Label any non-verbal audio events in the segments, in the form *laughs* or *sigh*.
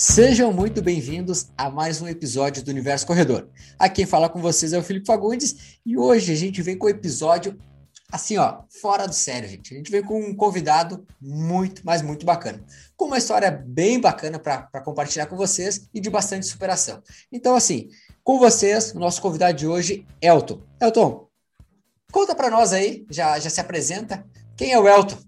Sejam muito bem-vindos a mais um episódio do Universo Corredor. Aqui quem fala com vocês é o Felipe Fagundes e hoje a gente vem com um episódio assim, ó, fora do sério, gente. A gente vem com um convidado muito, mas muito bacana. Com uma história bem bacana para compartilhar com vocês e de bastante superação. Então, assim, com vocês, o nosso convidado de hoje, Elton. Elton, conta para nós aí, já, já se apresenta. Quem é o Elton?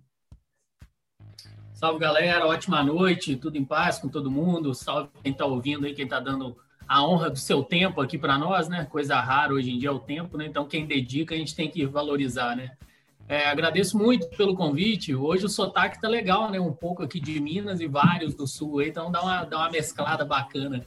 Salve, galera. Ótima noite. Tudo em paz com todo mundo. Salve quem está ouvindo aí, quem está dando a honra do seu tempo aqui para nós, né? Coisa rara hoje em dia é o tempo, né? Então, quem dedica, a gente tem que valorizar, né? É, agradeço muito pelo convite. Hoje o sotaque tá legal, né? Um pouco aqui de Minas e vários do Sul, então dá uma, dá uma mesclada bacana.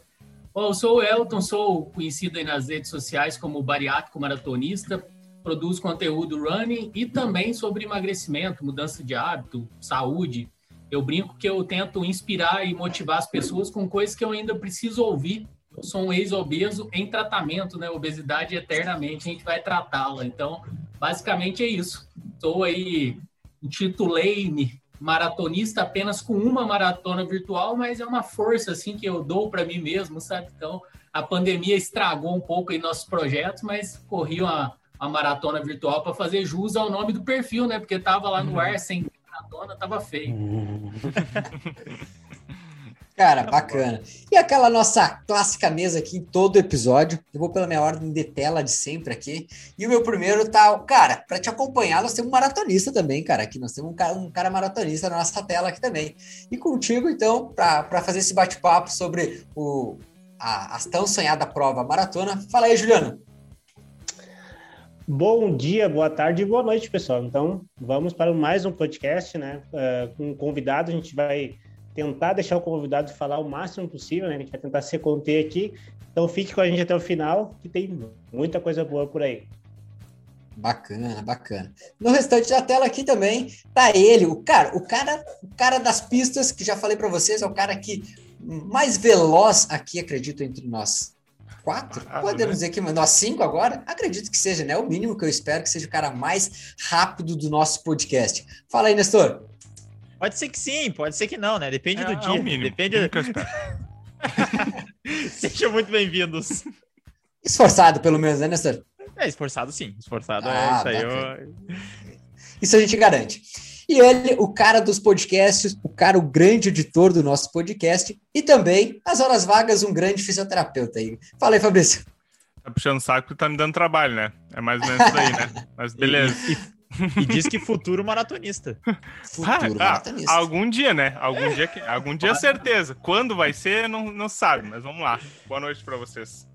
Bom, eu sou o Elton, sou conhecido aí nas redes sociais como bariátrico maratonista, produzo conteúdo running e também sobre emagrecimento, mudança de hábito, saúde. Eu brinco que eu tento inspirar e motivar as pessoas com coisas que eu ainda preciso ouvir. Eu sou um ex-obeso em tratamento, né? Obesidade eternamente, a gente vai tratá-la. Então, basicamente é isso. Estou aí, intitulei-me maratonista apenas com uma maratona virtual, mas é uma força assim que eu dou para mim mesmo, sabe? Então, a pandemia estragou um pouco aí nossos projetos, mas corri uma, uma maratona virtual para fazer jus ao nome do perfil, né? Porque tava lá no ar sem maratona, tava feio. *laughs* Cara, bacana. E aquela nossa clássica mesa aqui em todo episódio. Eu vou pela minha ordem de tela de sempre aqui. E o meu primeiro tá. Cara, para te acompanhar, nós temos um maratonista também, cara. Aqui nós temos um cara, um cara maratonista na nossa tela aqui também. E contigo, então, para fazer esse bate-papo sobre o, a, a tão sonhada prova maratona. Fala aí, Juliano. Bom dia, boa tarde e boa noite, pessoal. Então, vamos para mais um podcast, né? Uh, com um convidado, a gente vai tentar deixar o convidado falar o máximo possível, né? A gente vai tentar se conter aqui. Então, fique com a gente até o final, que tem muita coisa boa por aí. Bacana, bacana. No restante da tela aqui também tá ele, o cara, o cara, o cara das pistas que já falei para vocês, é o cara que mais veloz aqui, acredito, entre nós Quatro? Podemos né? dizer que nós cinco agora? Acredito que seja, né? O mínimo que eu espero que seja o cara mais rápido do nosso podcast. Fala aí, Nestor. Pode ser que sim, pode ser que não, né? Depende é, do dia. É o mínimo. Depende. do... *laughs* Sejam muito bem-vindos. Esforçado, pelo menos, né, Nestor? É, esforçado sim. Esforçado é ah, é isso aí. Eu... Isso a gente garante. E ele, o cara dos podcasts, o cara, o grande editor do nosso podcast, e também, as horas vagas, um grande fisioterapeuta aí. Fala aí, Fabrício. Tá puxando saco porque tá me dando trabalho, né? É mais ou menos isso aí, né? *laughs* Mas beleza. E, e, diz que futuro maratonista. *laughs* Futuro ah, maratonista. algum dia, né? Algum dia, algum dia certeza. Quando vai ser, não, não sabe, mas vamos lá. Boa noite para vocês.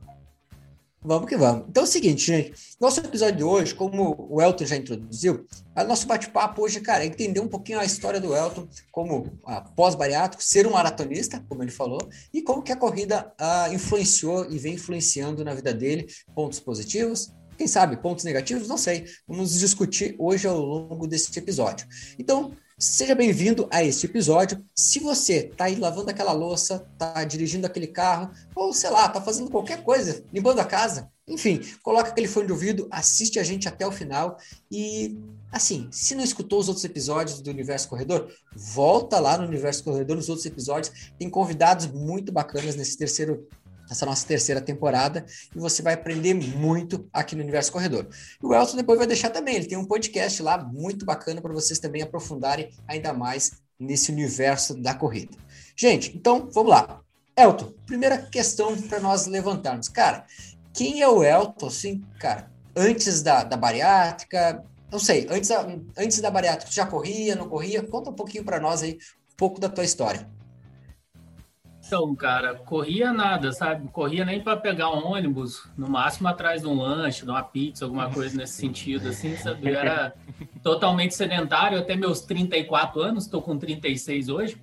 Vamos que vamos. Então é o seguinte, gente. Nosso episódio de hoje, como o Elton já introduziu, o nosso bate-papo hoje, cara, é entender um pouquinho a história do Elton como pós-bariátrico, ser um maratonista, como ele falou, e como que a corrida uh, influenciou e vem influenciando na vida dele, pontos positivos, quem sabe pontos negativos, não sei. Vamos discutir hoje ao longo desse episódio. Então, Seja bem-vindo a este episódio. Se você está aí lavando aquela louça, está dirigindo aquele carro, ou sei lá, está fazendo qualquer coisa, limpando a casa, enfim, coloca aquele fone de ouvido, assiste a gente até o final e, assim, se não escutou os outros episódios do Universo Corredor, volta lá no Universo Corredor, nos outros episódios, tem convidados muito bacanas nesse terceiro essa nossa terceira temporada e você vai aprender muito aqui no Universo Corredor. E o Elton depois vai deixar também, ele tem um podcast lá muito bacana para vocês também aprofundarem ainda mais nesse universo da corrida. Gente, então vamos lá. Elton, primeira questão para nós levantarmos. Cara, quem é o Elton, assim, cara, antes da, da bariátrica? Não sei, antes, antes da bariátrica, já corria, não corria? Conta um pouquinho para nós aí, um pouco da tua história. Então, cara, corria nada, sabe? Corria nem para pegar um ônibus, no máximo atrás de um lanche, de uma pizza, alguma coisa nesse sentido, assim, sabe? Eu era *laughs* totalmente sedentário até meus 34 anos, estou com 36 hoje.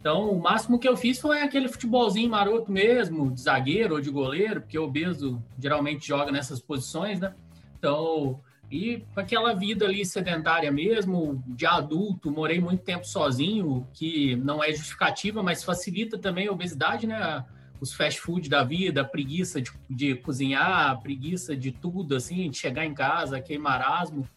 Então, o máximo que eu fiz foi aquele futebolzinho maroto mesmo, de zagueiro ou de goleiro, porque o obeso geralmente joga nessas posições, né? Então, e aquela vida ali sedentária mesmo, de adulto, morei muito tempo sozinho, que não é justificativa, mas facilita também a obesidade, né? Os fast food da vida, a preguiça de, de cozinhar, a preguiça de tudo, assim, de chegar em casa, aquele marasmo.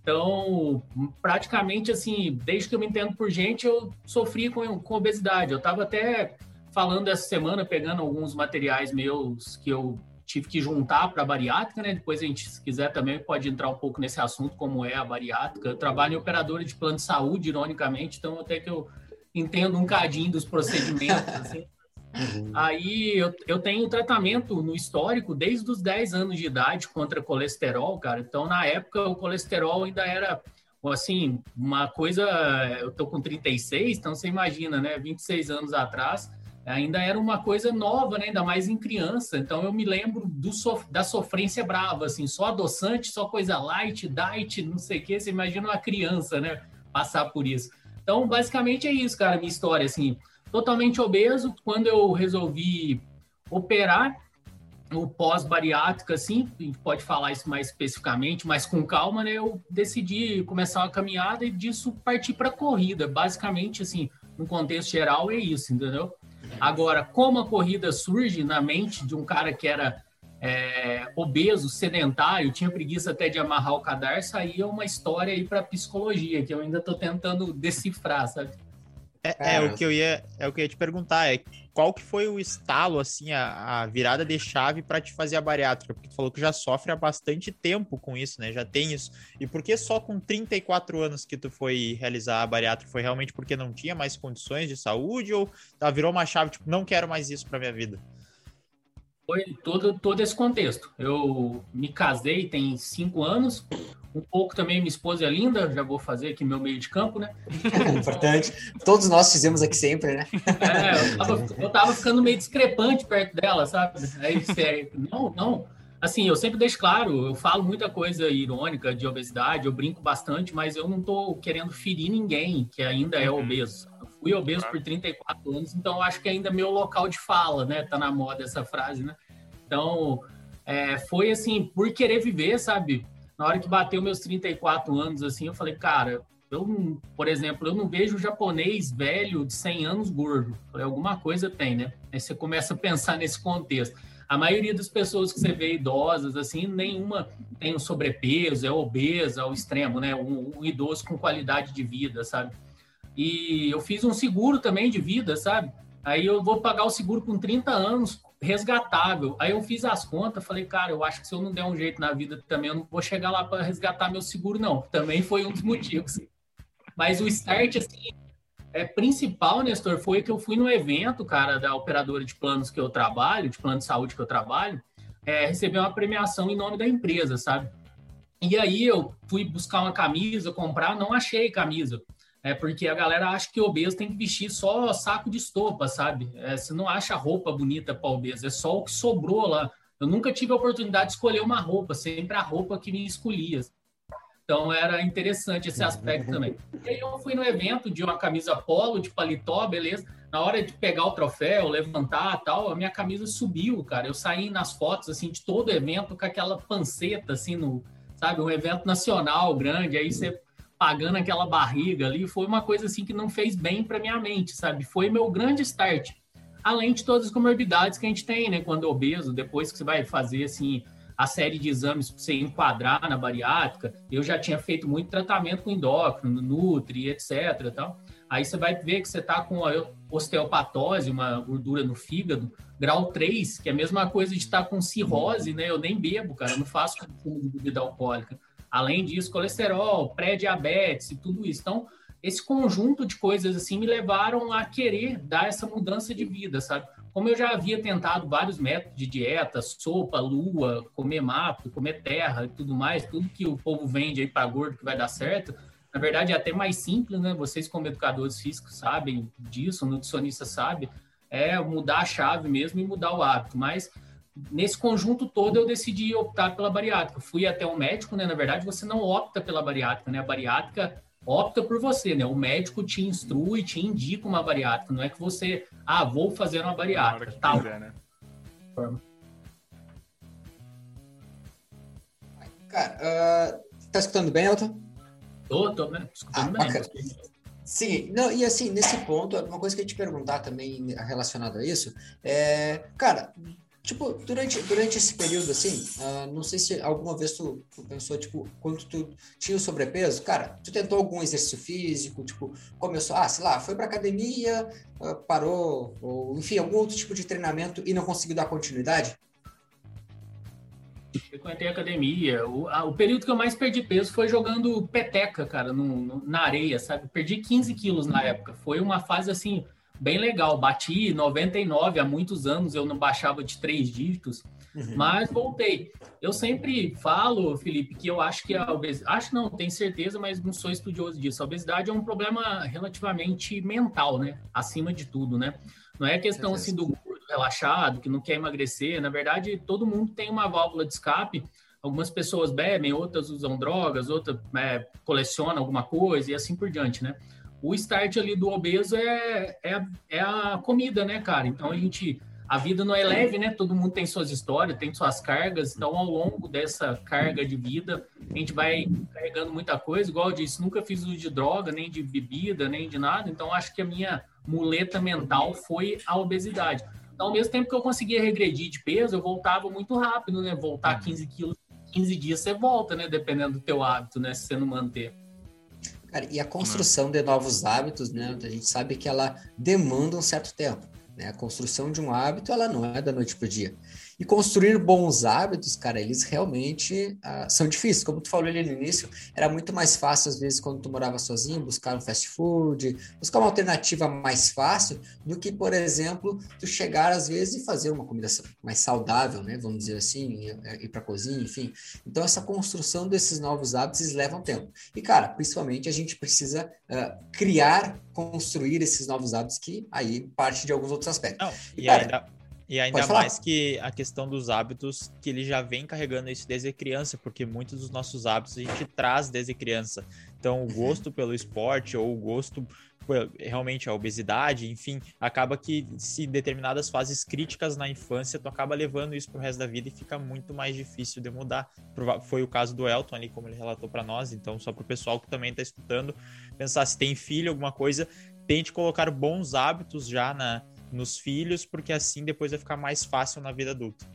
Então, praticamente assim, desde que eu me entendo por gente, eu sofri com, com obesidade. Eu estava até falando essa semana, pegando alguns materiais meus que eu tive que juntar para a bariátrica, né? Depois a gente, se quiser também, pode entrar um pouco nesse assunto, como é a bariátrica. Eu trabalho em operadora de plano de saúde, ironicamente, então até que eu entendo um cadinho dos procedimentos, assim. Uhum. Aí eu, eu tenho tratamento no histórico desde os 10 anos de idade contra colesterol, cara. Então, na época, o colesterol ainda era, assim, uma coisa. Eu tô com 36, então você imagina, né? 26 anos atrás, ainda era uma coisa nova, né? Ainda mais em criança. Então, eu me lembro do sof da sofrência brava, assim, só adoçante, só coisa light, diet, não sei o quê. Você imagina uma criança, né? Passar por isso. Então, basicamente é isso, cara, minha história, assim totalmente obeso. Quando eu resolvi operar, o pós-bariátrica, assim, a gente pode falar isso mais especificamente, mas com calma, né? Eu decidi começar uma caminhada e disso partir para corrida. Basicamente, assim, no contexto geral, é isso, entendeu? Agora, como a corrida surge na mente de um cara que era é, obeso, sedentário, tinha preguiça até de amarrar o cadarço, aí é uma história aí para psicologia, que eu ainda estou tentando decifrar, sabe? É, é, o que eu ia, é o que eu ia te perguntar, é qual que foi o estalo, assim, a, a virada de chave para te fazer a bariátrica? Porque tu falou que já sofre há bastante tempo com isso, né? Já tem isso. E por que só com 34 anos que tu foi realizar a bariátrica? Foi realmente porque não tinha mais condições de saúde ou tá, virou uma chave, tipo, não quero mais isso para minha vida? Foi todo, todo esse contexto. Eu me casei tem cinco anos, um pouco também minha esposa é linda, já vou fazer aqui meu meio de campo, né? *laughs* Importante. Todos nós fizemos aqui sempre, né? É, eu tava, eu tava ficando meio discrepante perto dela, sabe? Aí você, não, não. Assim, eu sempre deixo claro, eu falo muita coisa irônica de obesidade, eu brinco bastante, mas eu não tô querendo ferir ninguém que ainda é uhum. obeso. Fui obeso por 34 anos, então eu acho que ainda é meu local de fala, né? Tá na moda essa frase, né? Então, é, foi assim, por querer viver, sabe? na hora que bateu meus 34 anos, assim, eu falei, cara, eu, por exemplo, eu não vejo japonês velho de 100 anos gordo. Falei, alguma coisa tem, né? Aí você começa a pensar nesse contexto. A maioria das pessoas que você vê idosas, assim, nenhuma tem um sobrepeso, é obesa ao extremo, né? Um, um idoso com qualidade de vida, sabe? E eu fiz um seguro também de vida, sabe? Aí eu vou pagar o seguro com 30 anos, resgatável. Aí eu fiz as contas, falei, cara, eu acho que se eu não der um jeito na vida também, eu não vou chegar lá para resgatar meu seguro, não. *laughs* Também foi um dos motivos. Mas o start, assim, é, principal, Nestor, foi que eu fui no evento, cara, da operadora de planos que eu trabalho, de plano de saúde que eu trabalho, é, receber uma premiação em nome da empresa, sabe? E aí eu fui buscar uma camisa, comprar, não achei camisa. É porque a galera acha que obeso tem que vestir só saco de estopa, sabe? É, você não acha roupa bonita para obeso, é só o que sobrou lá. Eu nunca tive a oportunidade de escolher uma roupa, sempre a roupa que me escolhia. Então era interessante esse aspecto também. E aí eu fui no evento de uma camisa polo, de paletó, beleza. Na hora de pegar o troféu, levantar tal, a minha camisa subiu, cara. Eu saí nas fotos assim de todo evento com aquela panceta assim no, sabe, um evento nacional grande, aí você pagando aquela barriga ali, foi uma coisa assim que não fez bem para minha mente, sabe? Foi meu grande start. Além de todas as comorbidades que a gente tem, né? Quando é obeso, depois que você vai fazer assim a série de exames para você enquadrar na bariátrica, eu já tinha feito muito tratamento com endócrino, nutri, etc. Tal. Aí você vai ver que você está com osteopatose, uma gordura no fígado, grau 3, que é a mesma coisa de estar tá com cirrose, né? Eu nem bebo, cara, eu não faço consumo de bebida alcoólica. Além disso, colesterol, pré-diabetes e tudo isso. Então, esse conjunto de coisas assim me levaram a querer dar essa mudança de vida, sabe? Como eu já havia tentado vários métodos de dieta, sopa, lua, comer mato, comer terra e tudo mais, tudo que o povo vende aí para gordo que vai dar certo, na verdade é até mais simples, né? Vocês como educadores físicos sabem disso, nutricionista sabe, é mudar a chave mesmo e mudar o hábito, mas nesse conjunto todo eu decidi optar pela bariátrica. Fui até o um médico, né? Na verdade, você não opta pela bariátrica, né? A bariátrica opta por você, né? O médico te instrui, te indica uma bariátrica. Não é que você, ah, vou fazer uma bariátrica. Tal. Quiser, né? Cara, uh, tá escutando bem, Elton? Tô, tô, né? Escutando ah, bem. Sim, não, e assim, nesse ponto, uma coisa que eu ia te perguntar também relacionada a isso é, cara, Tipo, durante, durante esse período, assim, uh, não sei se alguma vez tu, tu, pensou, tipo, quando tu tinha o sobrepeso, cara, tu tentou algum exercício físico, tipo, começou, ah, sei lá, foi pra academia, uh, parou, ou enfim, algum outro tipo de treinamento e não conseguiu dar continuidade? Frequentei academia. O, a, o período que eu mais perdi peso foi jogando peteca, cara, no, no, na areia, sabe? Perdi 15 quilos na época. Foi uma fase, assim, bem legal. Bati 99 há muitos anos, eu não baixava de três dígitos, uhum. mas voltei. Eu sempre falo, Felipe, que eu acho que a obesidade, acho não, tenho certeza, mas não sou estudioso disso. A obesidade é um problema relativamente mental, né? Acima de tudo, né? Não é questão assim do gordo relaxado, que não quer emagrecer. Na verdade, todo mundo tem uma válvula de escape. Algumas pessoas bebem, outras usam drogas, outras é, colecionam alguma coisa e assim por diante, né? O start ali do obeso é, é, é, a comida, né, cara? Então a gente. A vida não é leve, né? Todo mundo tem suas histórias, tem suas cargas. Então, ao longo dessa carga de vida, a gente vai carregando muita coisa. Igual eu disse, nunca fiz uso de droga, nem de bebida, nem de nada. Então, acho que a minha muleta mental foi a obesidade. Então, ao mesmo tempo que eu conseguia regredir de peso, eu voltava muito rápido, né? Voltar 15 quilos, 15 dias você volta, né? Dependendo do teu hábito, né? Se você não manter. Cara, e a construção de novos hábitos, né? A gente sabe que ela demanda um certo tempo. Né? A construção de um hábito, ela não é da noite para o dia. E construir bons hábitos, cara, eles realmente uh, são difíceis. Como tu falou ali no início, era muito mais fácil, às vezes, quando tu morava sozinho, buscar um fast food, buscar uma alternativa mais fácil do que, por exemplo, tu chegar, às vezes, e fazer uma comida mais saudável, né? Vamos dizer assim, ir, ir para cozinha, enfim. Então, essa construção desses novos hábitos levam tempo. E, cara, principalmente a gente precisa uh, criar, construir esses novos hábitos que aí parte de alguns outros aspectos. Não, e, e cara, ainda e ainda mais que a questão dos hábitos, que ele já vem carregando isso desde criança, porque muitos dos nossos hábitos a gente traz desde criança. Então, o uhum. gosto pelo esporte ou o gosto realmente a obesidade, enfim, acaba que se determinadas fases críticas na infância, tu acaba levando isso pro resto da vida e fica muito mais difícil de mudar. Foi o caso do Elton ali, como ele relatou para nós, então só pro pessoal que também tá escutando, pensar se tem filho, alguma coisa, tente colocar bons hábitos já na, nos filhos, porque assim depois vai ficar mais fácil na vida adulta.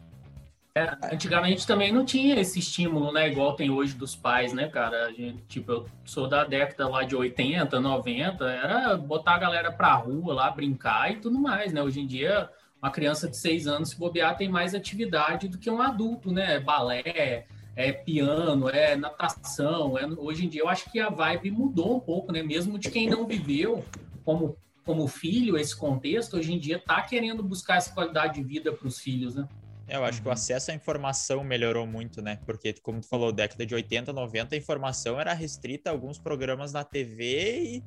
É, antigamente também não tinha esse estímulo, né? Igual tem hoje dos pais, né, cara? Gente, tipo, eu sou da década lá de 80, 90, era botar a galera pra rua lá, brincar e tudo mais, né? Hoje em dia, uma criança de seis anos, se bobear, tem mais atividade do que um adulto, né? Balé, é piano, é natação. É... Hoje em dia, eu acho que a vibe mudou um pouco, né? Mesmo de quem não viveu como como filho esse contexto, hoje em dia está querendo buscar essa qualidade de vida para os filhos, né? É, eu acho que o acesso à informação melhorou muito, né? Porque, como tu falou, década de 80, 90, a informação era restrita a alguns programas na TV e,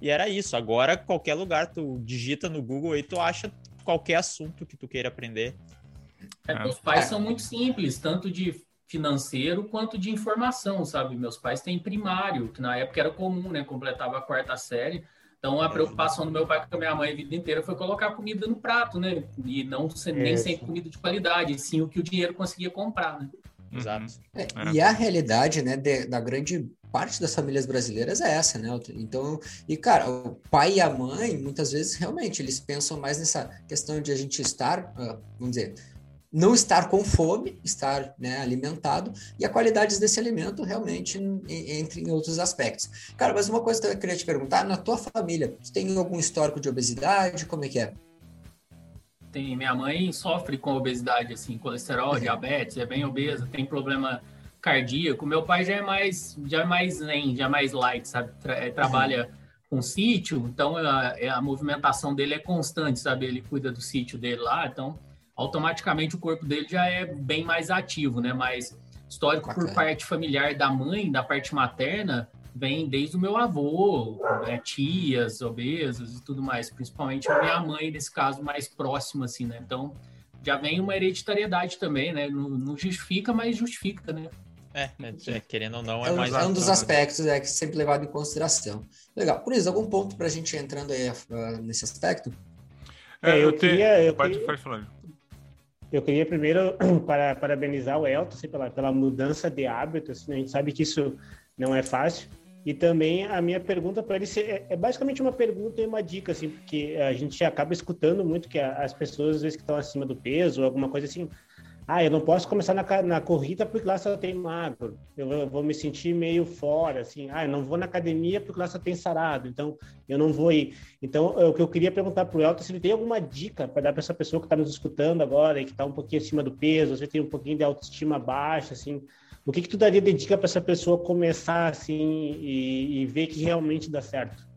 e era isso. Agora, qualquer lugar, tu digita no Google e tu acha qualquer assunto que tu queira aprender. É, meus pais são muito simples, tanto de financeiro quanto de informação, sabe? Meus pais têm primário, que na época era comum, né? Completava a quarta série. Então, a preocupação do meu pai com a minha mãe a vida inteira foi colocar comida no prato, né? E não ser, nem sempre comida de qualidade, sim o que o dinheiro conseguia comprar, né? Uhum. Exato. É, e a realidade, né, de, da grande parte das famílias brasileiras é essa, né? Então, e cara, o pai e a mãe, muitas vezes, realmente, eles pensam mais nessa questão de a gente estar, uh, vamos dizer, não estar com fome, estar né, alimentado, e a qualidade desse alimento realmente entre em outros aspectos. Cara, mas uma coisa que eu queria te perguntar, na tua família, você tem algum histórico de obesidade? Como é que é? Tem, minha mãe sofre com obesidade, assim, colesterol, uhum. diabetes, é bem obesa, tem problema cardíaco. Meu pai já é mais, já é mais zen, já é mais light, sabe? Tra é, trabalha uhum. com sítio, então a, a movimentação dele é constante, sabe? Ele cuida do sítio dele lá, então automaticamente o corpo dele já é bem mais ativo, né? Mas histórico Bacana. por parte familiar da mãe, da parte materna, vem desde o meu avô, né? tias, obesas e tudo mais, principalmente a minha mãe, nesse caso, mais próxima, assim, né? Então, já vem uma hereditariedade também, né? Não, não justifica, mas justifica, né? É, é, é querendo ou não, é, é mais... É um dos aspectos é, que é sempre levado em consideração. Legal. Por isso, algum ponto para a gente entrando aí uh, nesse aspecto? É, eu, eu queria... Eu pode, queria... pode falar. Eu queria primeiro *clears throat* para, parabenizar o Elton assim, pela, pela mudança de hábito. Assim, a gente sabe que isso não é fácil. E também a minha pergunta para ele é, é, basicamente uma pergunta e uma dica, assim, porque a gente acaba escutando muito que as pessoas, às vezes, que estão acima do peso, alguma coisa assim, ah, eu não posso começar na, na corrida porque lá só tem magro. Eu, eu vou me sentir meio fora, assim. Ah, eu não vou na academia porque lá só tem sarado. Então, eu não vou ir. Então, o que eu queria perguntar para o Elton, se ele tem alguma dica para dar para essa pessoa que está nos escutando agora e que está um pouquinho acima do peso, vezes tem um pouquinho de autoestima baixa, assim. O que, que tu daria de dica para essa pessoa começar, assim, e, e ver que realmente dá certo?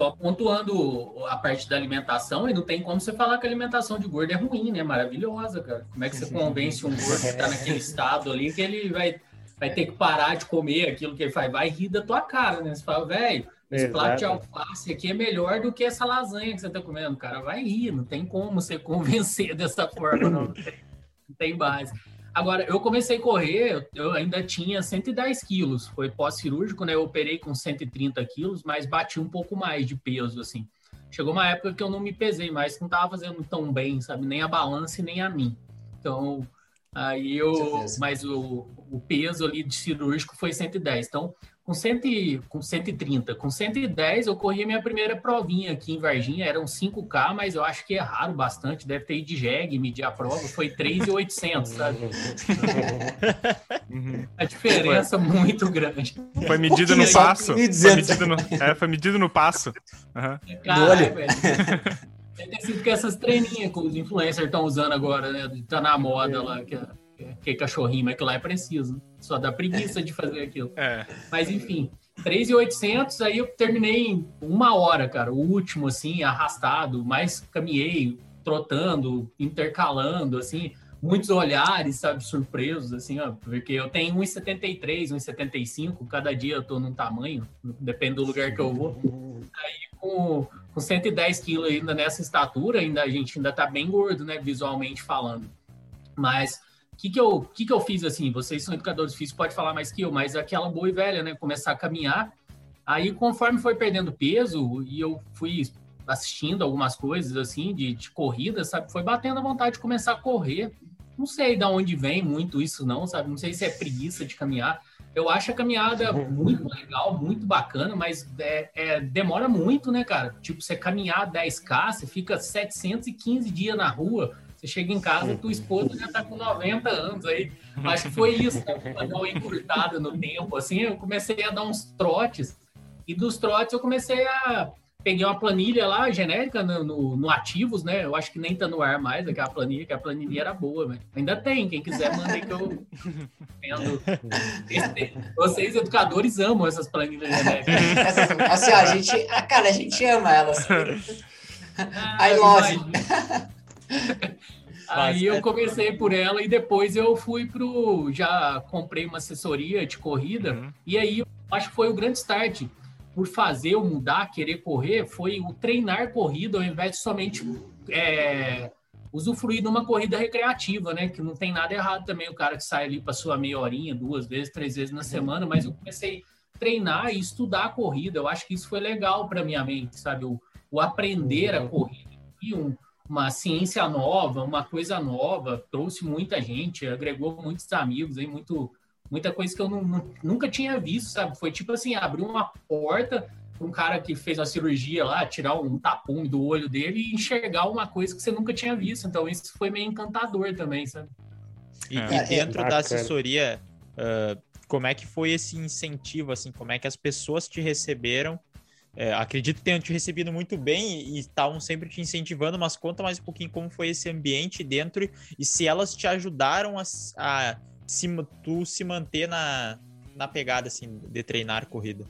Só pontuando a parte da alimentação, e não tem como você falar que a alimentação de gordo é ruim, né? Maravilhosa, cara. Como é que você convence um gordo que está naquele *laughs* estado ali que ele vai, vai ter que parar de comer aquilo que ele faz? Vai rir da tua cara, né? Você fala, velho, esse prato de alface aqui é melhor do que essa lasanha que você está comendo. O cara vai rir, não tem como você *laughs* convencer dessa forma, não, não tem base. Agora, eu comecei a correr, eu ainda tinha 110 quilos, foi pós-cirúrgico, né? Eu operei com 130 quilos, mas bati um pouco mais de peso, assim. Chegou uma época que eu não me pesei mais, não tava fazendo tão bem, sabe? Nem a balança nem a mim. Então, aí eu. Mas o, o peso ali de cirúrgico foi 110. Então, com, cento, com 130, com 110 eu corri a minha primeira provinha aqui em Varginha, eram 5K, mas eu acho que erraram bastante, deve ter ido de jegue, medir a prova, foi 3,800, sabe? Uhum. a diferença foi. muito grande. Foi medido no passo. Foi medido no, é, foi medido no passo. Uhum. Caralho, velho. Deve ter sido que essas treininhas que os influencers estão usando agora, né? Tá na moda lá, que é que cachorrinho, mas que lá é preciso. Só dá preguiça de fazer aquilo. É. Mas enfim, 3,800, aí eu terminei em uma hora, cara. O último, assim, arrastado, mais caminhei, trotando, intercalando, assim, muitos olhares, sabe, surpresos, assim, ó, porque eu tenho 1,73, 1,75, cada dia eu tô num tamanho, depende do lugar que eu vou. Aí com, com 110 quilos ainda nessa estatura, ainda a gente ainda tá bem gordo, né, visualmente falando. Mas que, que, eu, que, que eu fiz assim? Vocês são educadores físicos, pode falar mais que eu, mas aquela boa e velha, né? Começar a caminhar. Aí, conforme foi perdendo peso e eu fui assistindo algumas coisas assim de, de corrida, sabe? Foi batendo a vontade de começar a correr. Não sei de onde vem muito isso, não, sabe? Não sei se é preguiça de caminhar. Eu acho a caminhada muito legal, muito bacana, mas é, é, demora muito, né, cara? Tipo, você caminhar 10K, você fica 715 dias na rua você chega em casa, tua esposa já tá com 90 anos aí. Acho que foi isso, né? Pra dar uma encurtada no tempo, assim, eu comecei a dar uns trotes. E dos trotes eu comecei a... Peguei uma planilha lá, genérica, no, no, no Ativos, né? Eu acho que nem tá no ar mais aquela planilha, que a planilha era boa, velho. Ainda tem, quem quiser, manda aí que eu vendo. Vocês, educadores, amam essas planilhas genéricas. assim, a gente... Cara, a gente ama elas. Ah, I love *laughs* Aí eu comecei por ela e depois eu fui pro. Já comprei uma assessoria de corrida. Uhum. E aí acho que foi o grande start. Por fazer eu mudar, querer correr, foi o treinar corrida ao invés de somente é, usufruir de uma corrida recreativa, né? Que não tem nada errado também o cara que sai ali para sua meia horinha, duas vezes, três vezes na semana, mas eu comecei a treinar e estudar a corrida. Eu acho que isso foi legal para minha mente, sabe? O, o aprender a uhum. corrida. E um, uma ciência nova, uma coisa nova, trouxe muita gente, agregou muitos amigos aí, muito, muita coisa que eu não, nunca tinha visto, sabe? Foi tipo assim, abrir uma porta para um cara que fez uma cirurgia lá, tirar um tapume do olho dele e enxergar uma coisa que você nunca tinha visto. Então isso foi meio encantador também, sabe? E, é, e dentro é da assessoria, uh, como é que foi esse incentivo, assim, como é que as pessoas te receberam é, acredito que tenham te recebido muito bem e estavam sempre te incentivando, mas conta mais um pouquinho como foi esse ambiente dentro e se elas te ajudaram a, a se, tu se manter na, na pegada assim, de treinar corrida.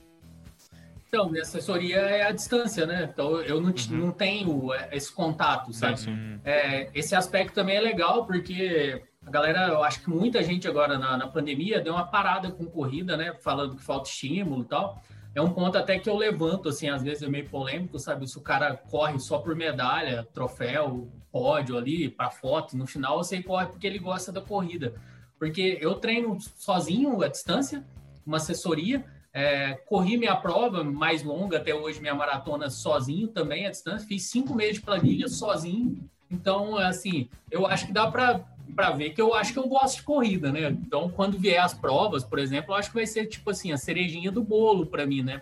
Então, minha assessoria é à distância, né? Então eu não, uhum. não tenho é, esse contato, sabe? Uhum. É, esse aspecto também é legal porque a galera, eu acho que muita gente agora na, na pandemia deu uma parada com corrida, né? Falando que falta estímulo e tal é um ponto até que eu levanto, assim, às vezes é meio polêmico, sabe? Se o cara corre só por medalha, troféu, pódio ali, para foto, no final você corre porque ele gosta da corrida. Porque eu treino sozinho à distância, uma assessoria, é, corri minha prova mais longa até hoje, minha maratona sozinho também à distância, fiz cinco meses de planilha sozinho. Então, assim, eu acho que dá para para ver que eu acho que eu gosto de corrida, né? Então, quando vier as provas, por exemplo, eu acho que vai ser tipo assim, a cerejinha do bolo para mim, né?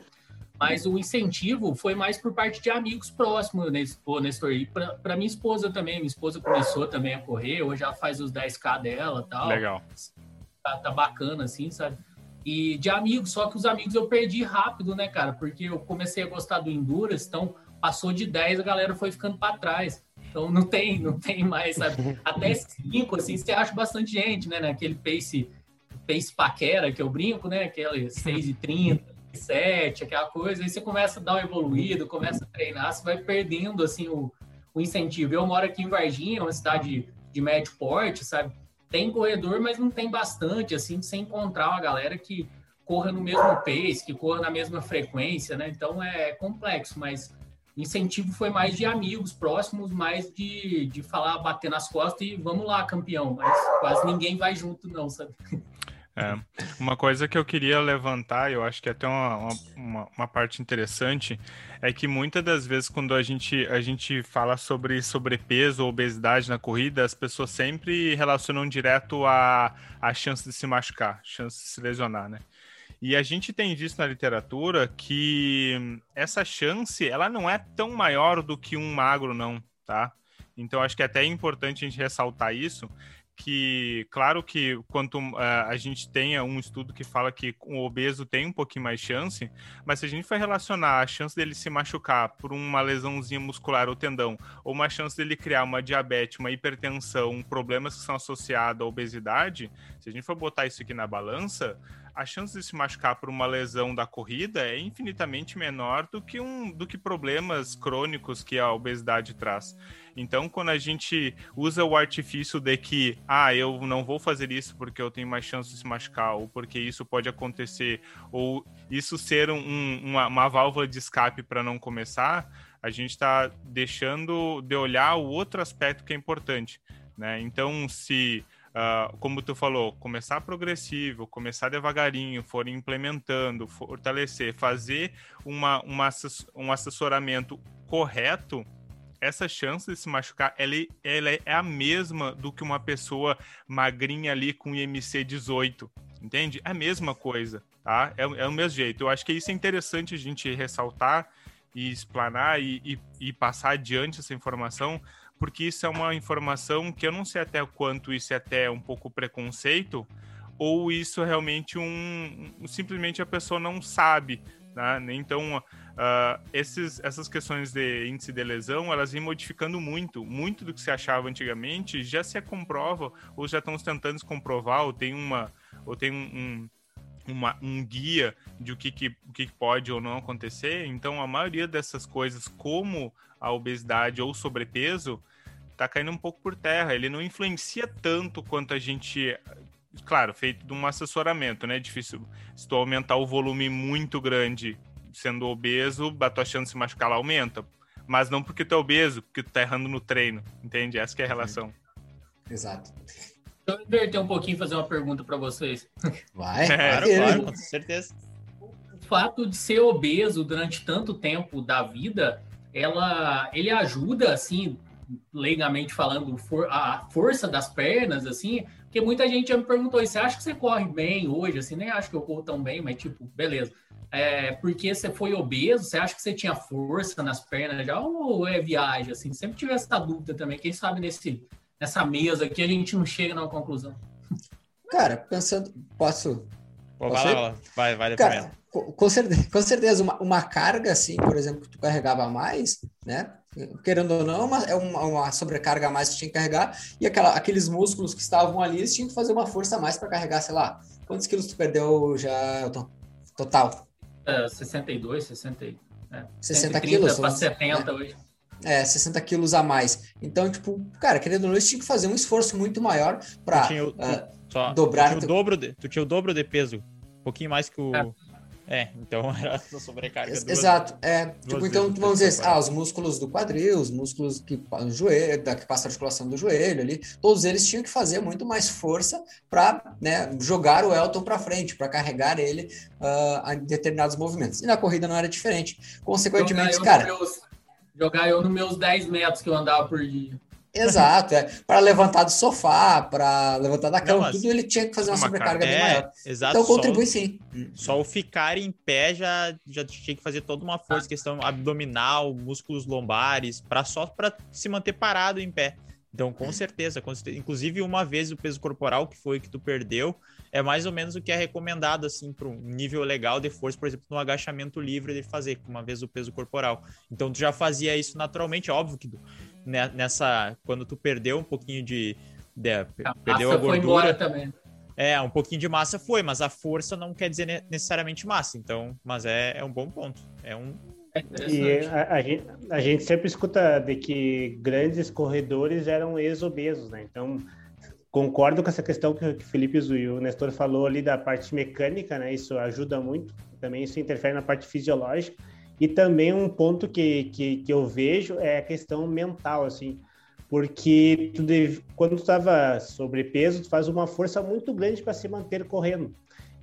Mas o incentivo foi mais por parte de amigos próximos, Nestor? E para minha esposa também. Minha esposa começou também a correr, hoje já faz os 10K dela tal. Legal. Tá, tá bacana, assim, sabe? E de amigos, só que os amigos eu perdi rápido, né, cara? Porque eu comecei a gostar do Endurance, então passou de 10, a galera foi ficando para trás. Então não tem, não tem mais, sabe? Até 5, assim, você acha bastante gente, né? Naquele pace, pace paquera que eu brinco, né? Aquele 6 e 30 7, aquela coisa, aí você começa a dar um evoluído, começa a treinar, você vai perdendo, assim, o, o incentivo. Eu moro aqui em Varginha, uma cidade de médio porte, sabe? Tem corredor, mas não tem bastante, assim, você encontrar uma galera que corra no mesmo pace, que corra na mesma frequência, né? Então é complexo, mas incentivo foi mais de amigos próximos, mais de, de falar, bater nas costas e vamos lá, campeão. Mas quase ninguém vai junto, não, sabe? É, uma coisa que eu queria levantar, eu acho que é até uma, uma, uma, parte interessante, é que muitas das vezes quando a gente, a gente fala sobre sobrepeso ou obesidade na corrida, as pessoas sempre relacionam direto a, a chance de se machucar, chance de se lesionar, né? E a gente tem visto na literatura que essa chance, ela não é tão maior do que um magro, não, tá? Então, acho que é até importante a gente ressaltar isso, que, claro que quanto uh, a gente tenha um estudo que fala que o obeso tem um pouquinho mais chance, mas se a gente for relacionar a chance dele se machucar por uma lesãozinha muscular ou tendão, ou uma chance dele criar uma diabetes, uma hipertensão, problemas que são associados à obesidade, se a gente for botar isso aqui na balança, a chance de se machucar por uma lesão da corrida é infinitamente menor do que, um, do que problemas crônicos que a obesidade traz. Então, quando a gente usa o artifício de que, ah, eu não vou fazer isso porque eu tenho mais chance de se machucar, ou porque isso pode acontecer, ou isso ser um, uma, uma válvula de escape para não começar, a gente está deixando de olhar o outro aspecto que é importante. Né? Então, se Uh, como tu falou, começar progressivo, começar devagarinho, for implementando, fortalecer, fazer uma, uma, um assessoramento correto, essa chance de se machucar, ela, ela é a mesma do que uma pessoa magrinha ali com IMC 18, entende? É a mesma coisa, tá? É, é o mesmo jeito. Eu acho que isso é interessante a gente ressaltar e explanar e, e, e passar adiante essa informação, porque isso é uma informação que eu não sei até quanto isso é até um pouco preconceito, ou isso realmente um, simplesmente a pessoa não sabe, né? Então, uh, esses, essas questões de índice de lesão, elas vêm modificando muito, muito do que se achava antigamente já se comprova, ou já estão tentando se comprovar, ou tem uma, ou tem um, um uma, um guia de o que, que, o que pode ou não acontecer. Então, a maioria dessas coisas, como a obesidade ou sobrepeso, tá caindo um pouco por terra. Ele não influencia tanto quanto a gente. Claro, feito de um assessoramento, né? Difícil. Se tu aumentar o volume muito grande sendo obeso, a tua chance de se machucar lá aumenta. Mas não porque tu é obeso, porque tu tá errando no treino. Entende? Essa que é a relação. Exato. Deixa eu inverter um pouquinho e fazer uma pergunta para vocês. Vai, *laughs* claro, claro, com certeza. O fato de ser obeso durante tanto tempo da vida, ela, ele ajuda, assim, leigamente falando, for, a força das pernas, assim, porque muita gente já me perguntou, você acha que você corre bem hoje? Assim, nem acho que eu corro tão bem, mas tipo, beleza. É, porque você foi obeso, você acha que você tinha força nas pernas já ou é viagem, assim? Sempre tive essa dúvida também, quem sabe nesse, nessa mesa aqui a gente não chega numa conclusão. Cara, pensando, posso... Pô, vai lá, vai, vai Cara, com certeza, com certeza uma, uma carga assim, por exemplo, que tu carregava mais, né? Querendo ou não, é uma, uma sobrecarga a mais que tinha que carregar, e aquela, aqueles músculos que estavam ali, eles tinham que fazer uma força a mais para carregar, sei lá, quantos quilos tu perdeu já total? É, 62, 60, é, 60 quilos. Para 70 hoje. É, 60 quilos a mais. Então, tipo, cara, querendo ou não, eles tinham que fazer um esforço muito maior para uh, dobrar. Tu tinha, o dobro de, tu tinha o dobro de peso. Um pouquinho mais que o. É é, então *laughs* era sobrecarga. Duas, Exato. É, tipo, então vamos dizer, ah, os músculos do quadril, os músculos que, do joelho, da, que passa a articulação do joelho ali, todos eles tinham que fazer muito mais força para né, jogar o Elton para frente, para carregar ele uh, em determinados movimentos. E na corrida não era diferente. Consequentemente, jogar cara. Meus, jogar eu nos meus 10 metros que eu andava por dia. Exato, é. Para levantar do sofá, para levantar da cama, tudo ele tinha que fazer uma, uma sobrecarga bem é, maior. Exato, então contribui só, sim. Só o ficar em pé já, já tinha que fazer toda uma força, ah. questão abdominal, músculos lombares, para só para se manter parado em pé. Então, com certeza, com certeza, inclusive uma vez o peso corporal que foi que tu perdeu, é mais ou menos o que é recomendado assim para um nível legal de força, por exemplo, no agachamento livre de fazer uma vez o peso corporal. Então, tu já fazia isso naturalmente, óbvio que né, nessa quando tu perdeu um pouquinho de, de a perdeu a gordura também. É, um pouquinho de massa foi, mas a força não quer dizer necessariamente massa. Então, mas é, é um bom ponto. É um é e a, a, gente, a, gente, sempre escuta de que grandes corredores eram ex-obesos, né? Então, concordo com essa questão que o Felipe e o Nestor falou ali da parte mecânica, né? Isso ajuda muito. Também isso interfere na parte fisiológica. E também um ponto que, que, que eu vejo é a questão mental, assim, porque tu deve, quando tu estava sobrepeso, tu faz uma força muito grande para se manter correndo.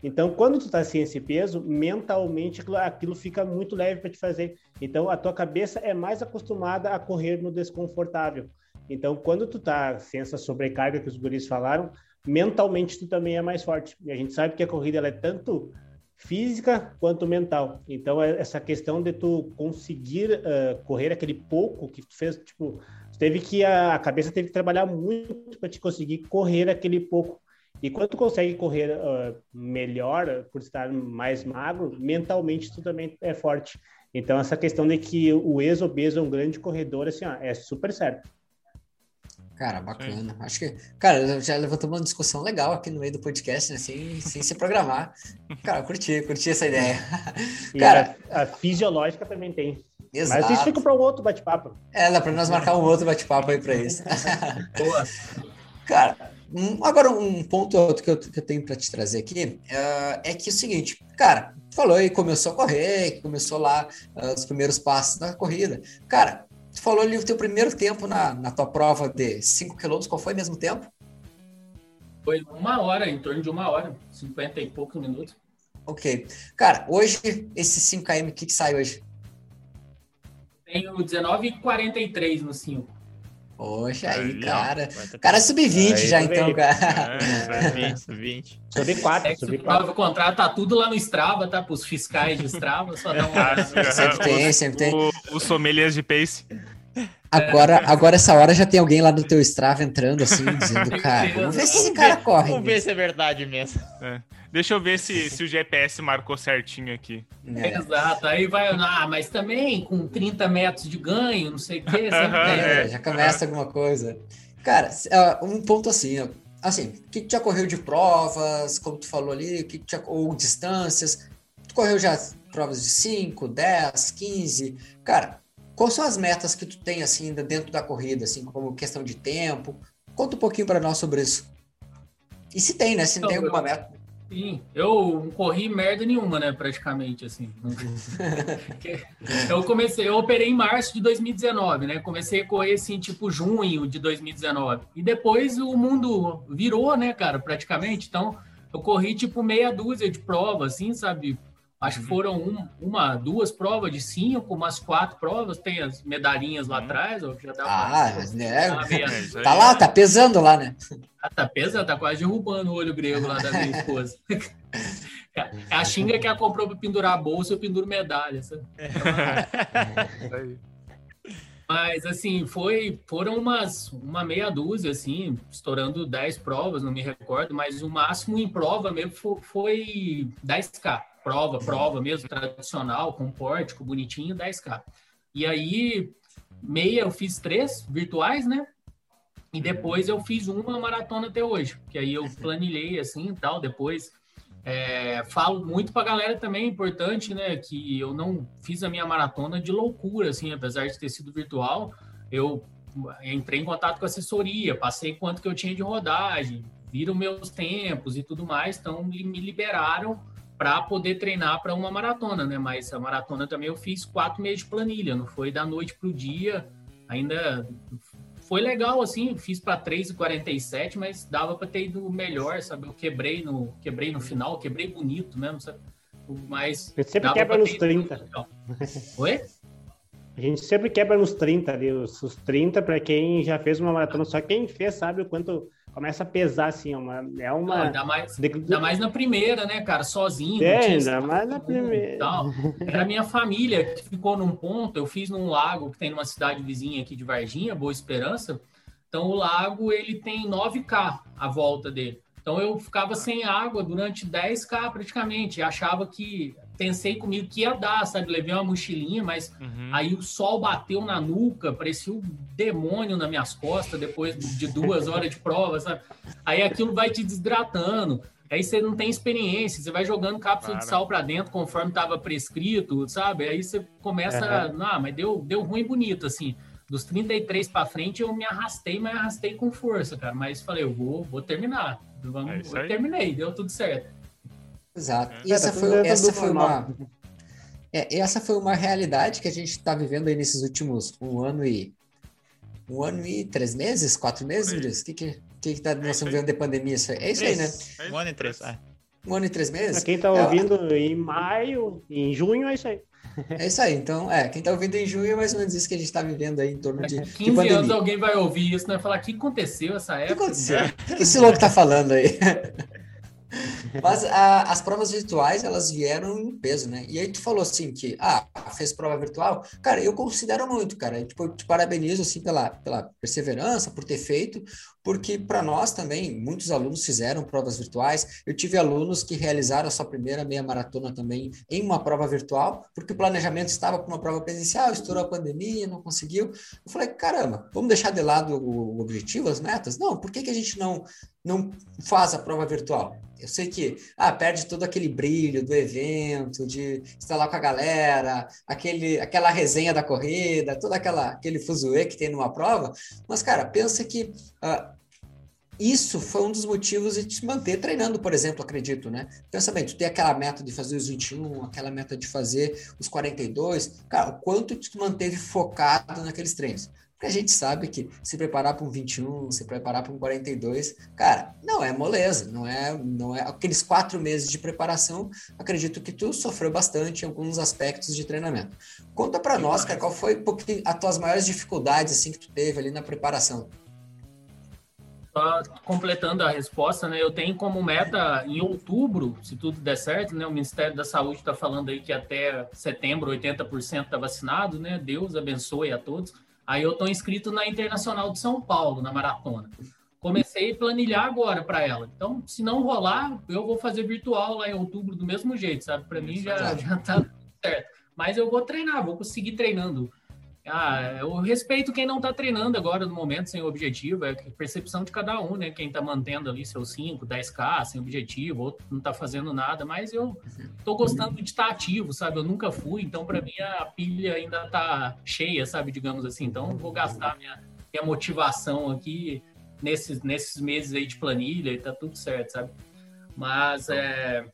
Então, quando tu tá sem esse peso, mentalmente aquilo fica muito leve para te fazer. Então, a tua cabeça é mais acostumada a correr no desconfortável. Então, quando tu tá sem essa sobrecarga que os guris falaram, mentalmente tu também é mais forte. E a gente sabe que a corrida ela é tanto física quanto mental. Então, é essa questão de tu conseguir uh, correr aquele pouco que tu fez, tipo, tu teve que a, cabeça teve que trabalhar muito para te conseguir correr aquele pouco. E quando tu consegue correr uh, melhor, por estar mais magro, mentalmente tu também é forte. Então, essa questão de que o ex-obeso é um grande corredor, assim, ó, é super certo. Cara, bacana. Acho que, cara, já levantou uma discussão legal aqui no meio do podcast, né? Sem, sem se programar. Cara, curti, curti essa ideia. E cara, a, a, fisiológica também tem. Exato. Mas isso fica para um outro bate-papo. É, dá para nós marcar um outro bate-papo aí para isso. *laughs* Boa. cara, um, agora um ponto outro que eu, que eu tenho para te trazer aqui uh, é que é o seguinte, cara, falou e começou a correr, começou lá uh, os primeiros passos da corrida. Cara, Tu falou ali o teu primeiro tempo na, na tua prova de 5 km, qual foi o mesmo tempo? Foi uma hora, em torno de uma hora, 50 e poucos minutos. Ok. Cara, hoje, esse 5km, o que, que sai hoje? Tenho 19,43 no 5. Poxa, aí, aí cara. Ó, cara é sub-20 já, então, cara. É, sub-20. Sub-4. É, sub o contrato tá tudo lá no Strava, tá? Para os fiscais de Strava, só dá *laughs* uma. sempre tem, sempre tem. O, o sommeliers de pace. Agora, agora, essa hora já tem alguém lá no teu Strava entrando assim, *laughs* dizendo, cara, vamos ver se esse cara corre. Vamos ver se é verdade mesmo. É. Deixa eu ver se, se o GPS marcou certinho aqui. É. Exato, aí vai, ah, mas também com 30 metros de ganho, não sei o quê. É, já começa alguma coisa. Cara, um ponto assim, assim, o que, já correu de provas, como tu falou ali, o que, que ou distâncias, tu correu já provas de 5, 10, 15, cara, Quais são as metas que tu tem assim dentro da corrida, assim como questão de tempo? Conta um pouquinho para nós sobre isso. E se tem, né? Se não tem alguma meta. Sim, eu não corri merda nenhuma, né, praticamente, assim. *laughs* eu comecei, eu operei em março de 2019, né, comecei a correr, assim, tipo, junho de 2019. E depois o mundo virou, né, cara, praticamente, então eu corri, tipo, meia dúzia de provas, assim, sabe, Acho que uhum. foram um, uma, duas provas de cinco, umas quatro provas. Tem as medalhinhas lá uhum. atrás. Já dá ah, mas né? Tá lá, tá pesando lá, né? Ah, tá pesando, tá quase derrubando o olho grego lá da minha esposa. *laughs* É a xinga que ela comprou para pendurar a bolsa, eu penduro medalha. Sabe? *laughs* Mas, assim, foi, foram umas, uma meia dúzia, assim, estourando 10 provas, não me recordo, mas o máximo em prova mesmo foi, foi 10K prova, prova mesmo, tradicional, com pórtico, bonitinho, 10K. E aí, meia eu fiz três virtuais, né? E depois eu fiz uma maratona até hoje, que aí eu planilhei assim e tal, depois é, falo muito pra galera também, é importante, né, que eu não fiz a minha maratona de loucura, assim, apesar de ter sido virtual, eu entrei em contato com a assessoria, passei quanto que eu tinha de rodagem, viram meus tempos e tudo mais, então me liberaram para poder treinar para uma maratona, né? Mas a maratona também eu fiz quatro meses de planilha, não foi da noite para o dia. Ainda foi legal assim, fiz para 3:47, mas dava para ter ido melhor, sabe? Eu quebrei no quebrei no final, quebrei bonito mesmo, sabe? Mas eu sempre quebra nos 30. *laughs* Oi? A gente sempre quebra nos 30 ali, os, os 30 para quem já fez uma maratona. Só quem fez sabe o quanto começa a pesar, assim, é uma... É uma... Não, ainda, mais, ainda mais na primeira, né, cara, sozinho. É, ainda mais na primeira. Tal. Era a minha família que ficou num ponto, eu fiz num lago que tem numa cidade vizinha aqui de Varginha, Boa Esperança, então o lago, ele tem 9K à volta dele. Então eu ficava sem água durante 10K praticamente, achava que pensei comigo que ia dar, sabe? Levei uma mochilinha, mas uhum. aí o sol bateu na nuca, parecia um demônio nas minhas costas depois de duas *laughs* horas de prova, sabe? Aí aquilo vai te desidratando. Aí você não tem experiência, você vai jogando cápsula Para. de sal para dentro conforme estava prescrito, sabe? Aí você começa, uhum. não, mas deu, deu ruim bonito, assim. Dos 33 para frente eu me arrastei, mas arrastei com força, cara. Mas falei, eu vou, vou terminar. Vamos, é eu terminei, deu tudo certo. Exato. É. E essa, foi, essa foi uma. É, essa foi uma realidade que a gente está vivendo aí nesses últimos um ano e. Um ano e três meses? Quatro meses, O que, que, que, que tá, nós estamos vendo de pandemia? Isso é isso aí, né? Um ano e três, é. Um ano e três meses? Pra quem está ouvindo é, em maio, em junho, é isso aí. É isso aí, então, é, quem está ouvindo em junho é mais ou menos isso que a gente está vivendo aí em torno de. 15 de anos alguém vai ouvir isso, né? Falar o que aconteceu essa época. O que aconteceu? O *laughs* que esse louco tá falando aí? *laughs* *laughs* Mas a, as provas virtuais, elas vieram em peso, né? E aí tu falou assim que, ah, fez prova virtual. Cara, eu considero muito, cara. Tipo, eu te parabenizo, assim, pela, pela perseverança, por ter feito, porque para nós também, muitos alunos fizeram provas virtuais. Eu tive alunos que realizaram a sua primeira meia maratona também em uma prova virtual, porque o planejamento estava para uma prova presencial, estourou a pandemia, não conseguiu. Eu falei, caramba, vamos deixar de lado o, objetivo, as metas? Não, por que, que a gente não, não faz a prova virtual? Eu sei que ah, perde todo aquele brilho do evento, de estar lá com a galera, aquele, aquela resenha da corrida, todo aquela, aquele fuzuê que tem numa prova. Mas, cara, pensa que ah, isso foi um dos motivos de te manter treinando, por exemplo, acredito, né? Pensa bem, tu tem aquela meta de fazer os 21, aquela meta de fazer os 42, cara, o quanto tu te manteve focado naqueles treinos? Porque a gente sabe que se preparar para um 21, se preparar para um 42, cara, não é moleza, não é, não é aqueles quatro meses de preparação. Acredito que tu sofreu bastante em alguns aspectos de treinamento. Conta para nós, cara, qual foi as tuas maiores dificuldades assim que tu teve ali na preparação? Só completando a resposta, né? Eu tenho como meta em outubro, se tudo der certo, né? O Ministério da Saúde está falando aí que até setembro 80% está vacinado, né? Deus abençoe a todos. Aí eu estou inscrito na Internacional de São Paulo, na maratona. Comecei a planilhar agora para ela. Então, se não rolar, eu vou fazer virtual lá em outubro do mesmo jeito, sabe? Para mim já já tá certo. Mas eu vou treinar, vou conseguir treinando ah, eu respeito quem não está treinando agora no momento sem objetivo, é percepção de cada um, né? Quem está mantendo ali seus 5, 10k sem objetivo, outro não está fazendo nada, mas eu estou gostando de estar ativo, sabe? Eu nunca fui, então para mim a pilha ainda está cheia, sabe? Digamos assim, então vou gastar minha, minha motivação aqui nesses, nesses meses aí de planilha e tá tudo certo, sabe? Mas é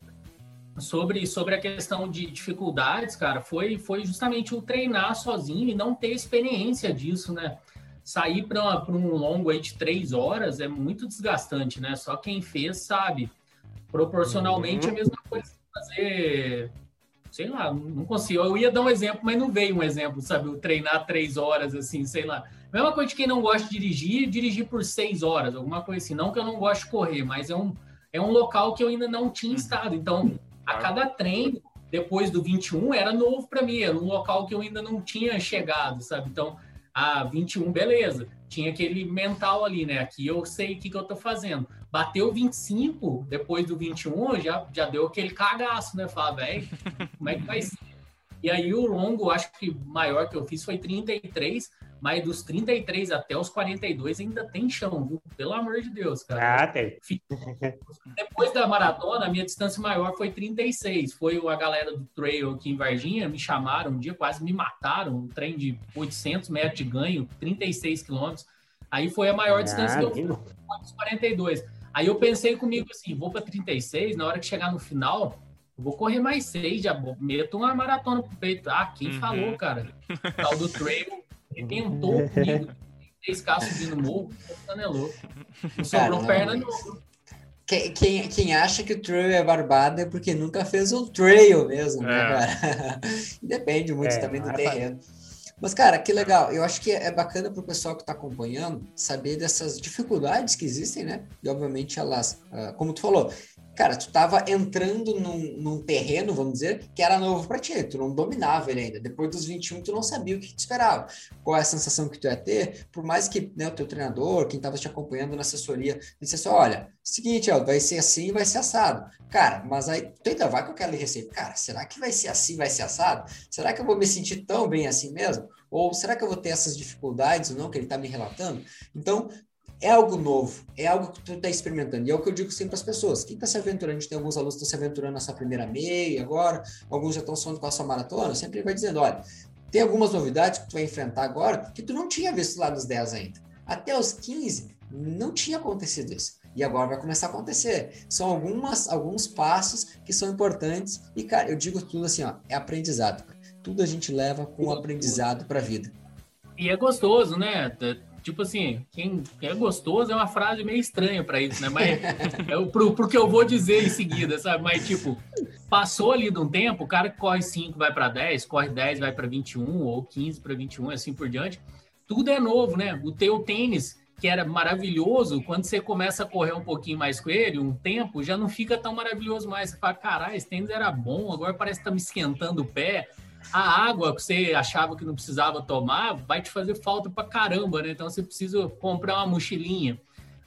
sobre, sobre a questão de dificuldades, cara, foi, foi justamente o treinar sozinho e não ter experiência disso, né? Sair para um longo aí de três horas é muito desgastante, né? Só quem fez sabe. Proporcionalmente uhum. a mesma coisa fazer, sei lá, não consigo. Eu ia dar um exemplo, mas não veio um exemplo, sabe? O treinar três horas, assim, sei lá. Mesma coisa de quem não gosta de dirigir, dirigir por seis horas, alguma coisa assim. Não que eu não gosto de correr, mas é um, é um local que eu ainda não tinha uhum. estado. Então, a cada treino, depois do 21, era novo para mim, era um local que eu ainda não tinha chegado, sabe? Então, a 21, beleza. Tinha aquele mental ali, né? Aqui eu sei o que, que eu tô fazendo. Bateu 25, depois do 21, já, já deu aquele cagaço, né? Fala, velho, *laughs* como é que vai ser? E aí o longo, acho que maior que eu fiz foi 33, mas dos 33 até os 42 ainda tem chão, viu? Pelo amor de Deus, cara. Ah, tem. *laughs* Depois da maratona, a minha distância maior foi 36. Foi a galera do trail aqui em Varginha, me chamaram um dia, quase me mataram. Um trem de 800 metros de ganho, 36 quilômetros. Aí foi a maior ah, distância que eu fiz, 42. Aí eu pensei comigo assim, vou para 36, na hora que chegar no final, vou correr mais seis, já meto uma maratona pro peito. Ah, quem uhum. falou, cara? Tal do trail tentou comigo. *laughs* Três casos subindo morro, o é louco. Não sobrou Cara, perna não. Quem, quem, quem, acha que o trail é barbado é porque nunca fez um trail mesmo, né, é. né, cara? *laughs* Depende muito é, também do terreno. Mas, cara, que legal. Eu acho que é bacana para o pessoal que está acompanhando saber dessas dificuldades que existem, né? E, obviamente, elas, ah, como tu falou, cara, tu estava entrando num, num, terreno, vamos dizer, que era novo para ti, tu não dominava ele ainda. Depois dos 21, tu não sabia o que te esperava. Qual é a sensação que tu ia ter, por mais que né, o teu treinador, quem estava te acompanhando na assessoria, dissesse, olha, seguinte, ó, vai ser assim, vai ser assado. Cara, mas aí tu ainda vai com aquela receita. Cara, será que vai ser assim, vai ser assado? Será que eu vou me sentir tão bem assim mesmo? Ou será que eu vou ter essas dificuldades ou não que ele está me relatando? Então, é algo novo, é algo que tu está experimentando. E é o que eu digo sempre para as pessoas. Quem está se aventurando, a gente tem alguns alunos que estão se aventurando nessa primeira meia agora, alguns já estão sonhando com a sua maratona, sempre vai dizendo, olha, tem algumas novidades que tu vai enfrentar agora que tu não tinha visto lá nos 10 ainda. Até os 15 não tinha acontecido isso. E agora vai começar a acontecer. São algumas, alguns passos que são importantes. E, cara, eu digo tudo assim, ó, é aprendizado. Tudo a gente leva com aprendizado para a vida. E é gostoso, né? Tipo assim, quem, quem é gostoso é uma frase meio estranha para isso, né? Mas é pro, pro que eu vou dizer em seguida, sabe? Mas, tipo, passou ali de um tempo, o cara que corre 5 vai para 10, corre 10 vai para 21, ou 15 para 21, assim por diante. Tudo é novo, né? O teu tênis, que era maravilhoso, quando você começa a correr um pouquinho mais com ele, um tempo, já não fica tão maravilhoso mais. Você fala, caralho, esse tênis era bom, agora parece que tá me esquentando o pé a água que você achava que não precisava tomar vai te fazer falta pra caramba, né? Então você precisa comprar uma mochilinha.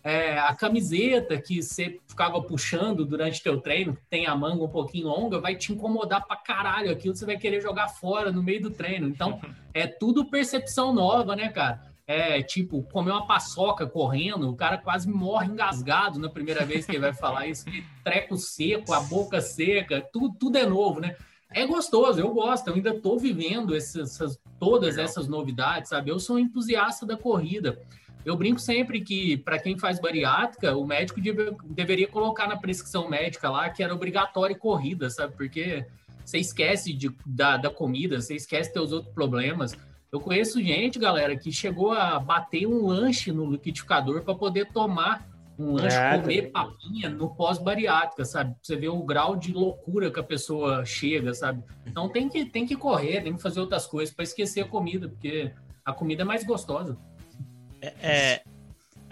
É, a camiseta que você ficava puxando durante teu treino, que tem a manga um pouquinho longa, vai te incomodar pra caralho. Aquilo você vai querer jogar fora no meio do treino. Então, *laughs* é tudo percepção nova, né, cara? É tipo, comer uma paçoca correndo, o cara quase morre engasgado na primeira vez que ele vai falar isso. Treco seco, a boca seca, tudo, tudo é novo, né? É gostoso, eu gosto, eu ainda estou vivendo essas, essas, todas Legal. essas novidades, sabe? Eu sou um entusiasta da corrida. Eu brinco sempre que, para quem faz bariátrica, o médico deve, deveria colocar na prescrição médica lá que era obrigatório corrida, sabe? Porque você esquece de, da, da comida, você esquece teus outros problemas. Eu conheço gente, galera, que chegou a bater um lanche no liquidificador para poder tomar um lanche, é, comer papinha no pós-bariátrica, sabe? Você vê o grau de loucura que a pessoa chega, sabe? Então tem que, tem que correr, tem que fazer outras coisas para esquecer a comida, porque a comida é mais gostosa. É, é,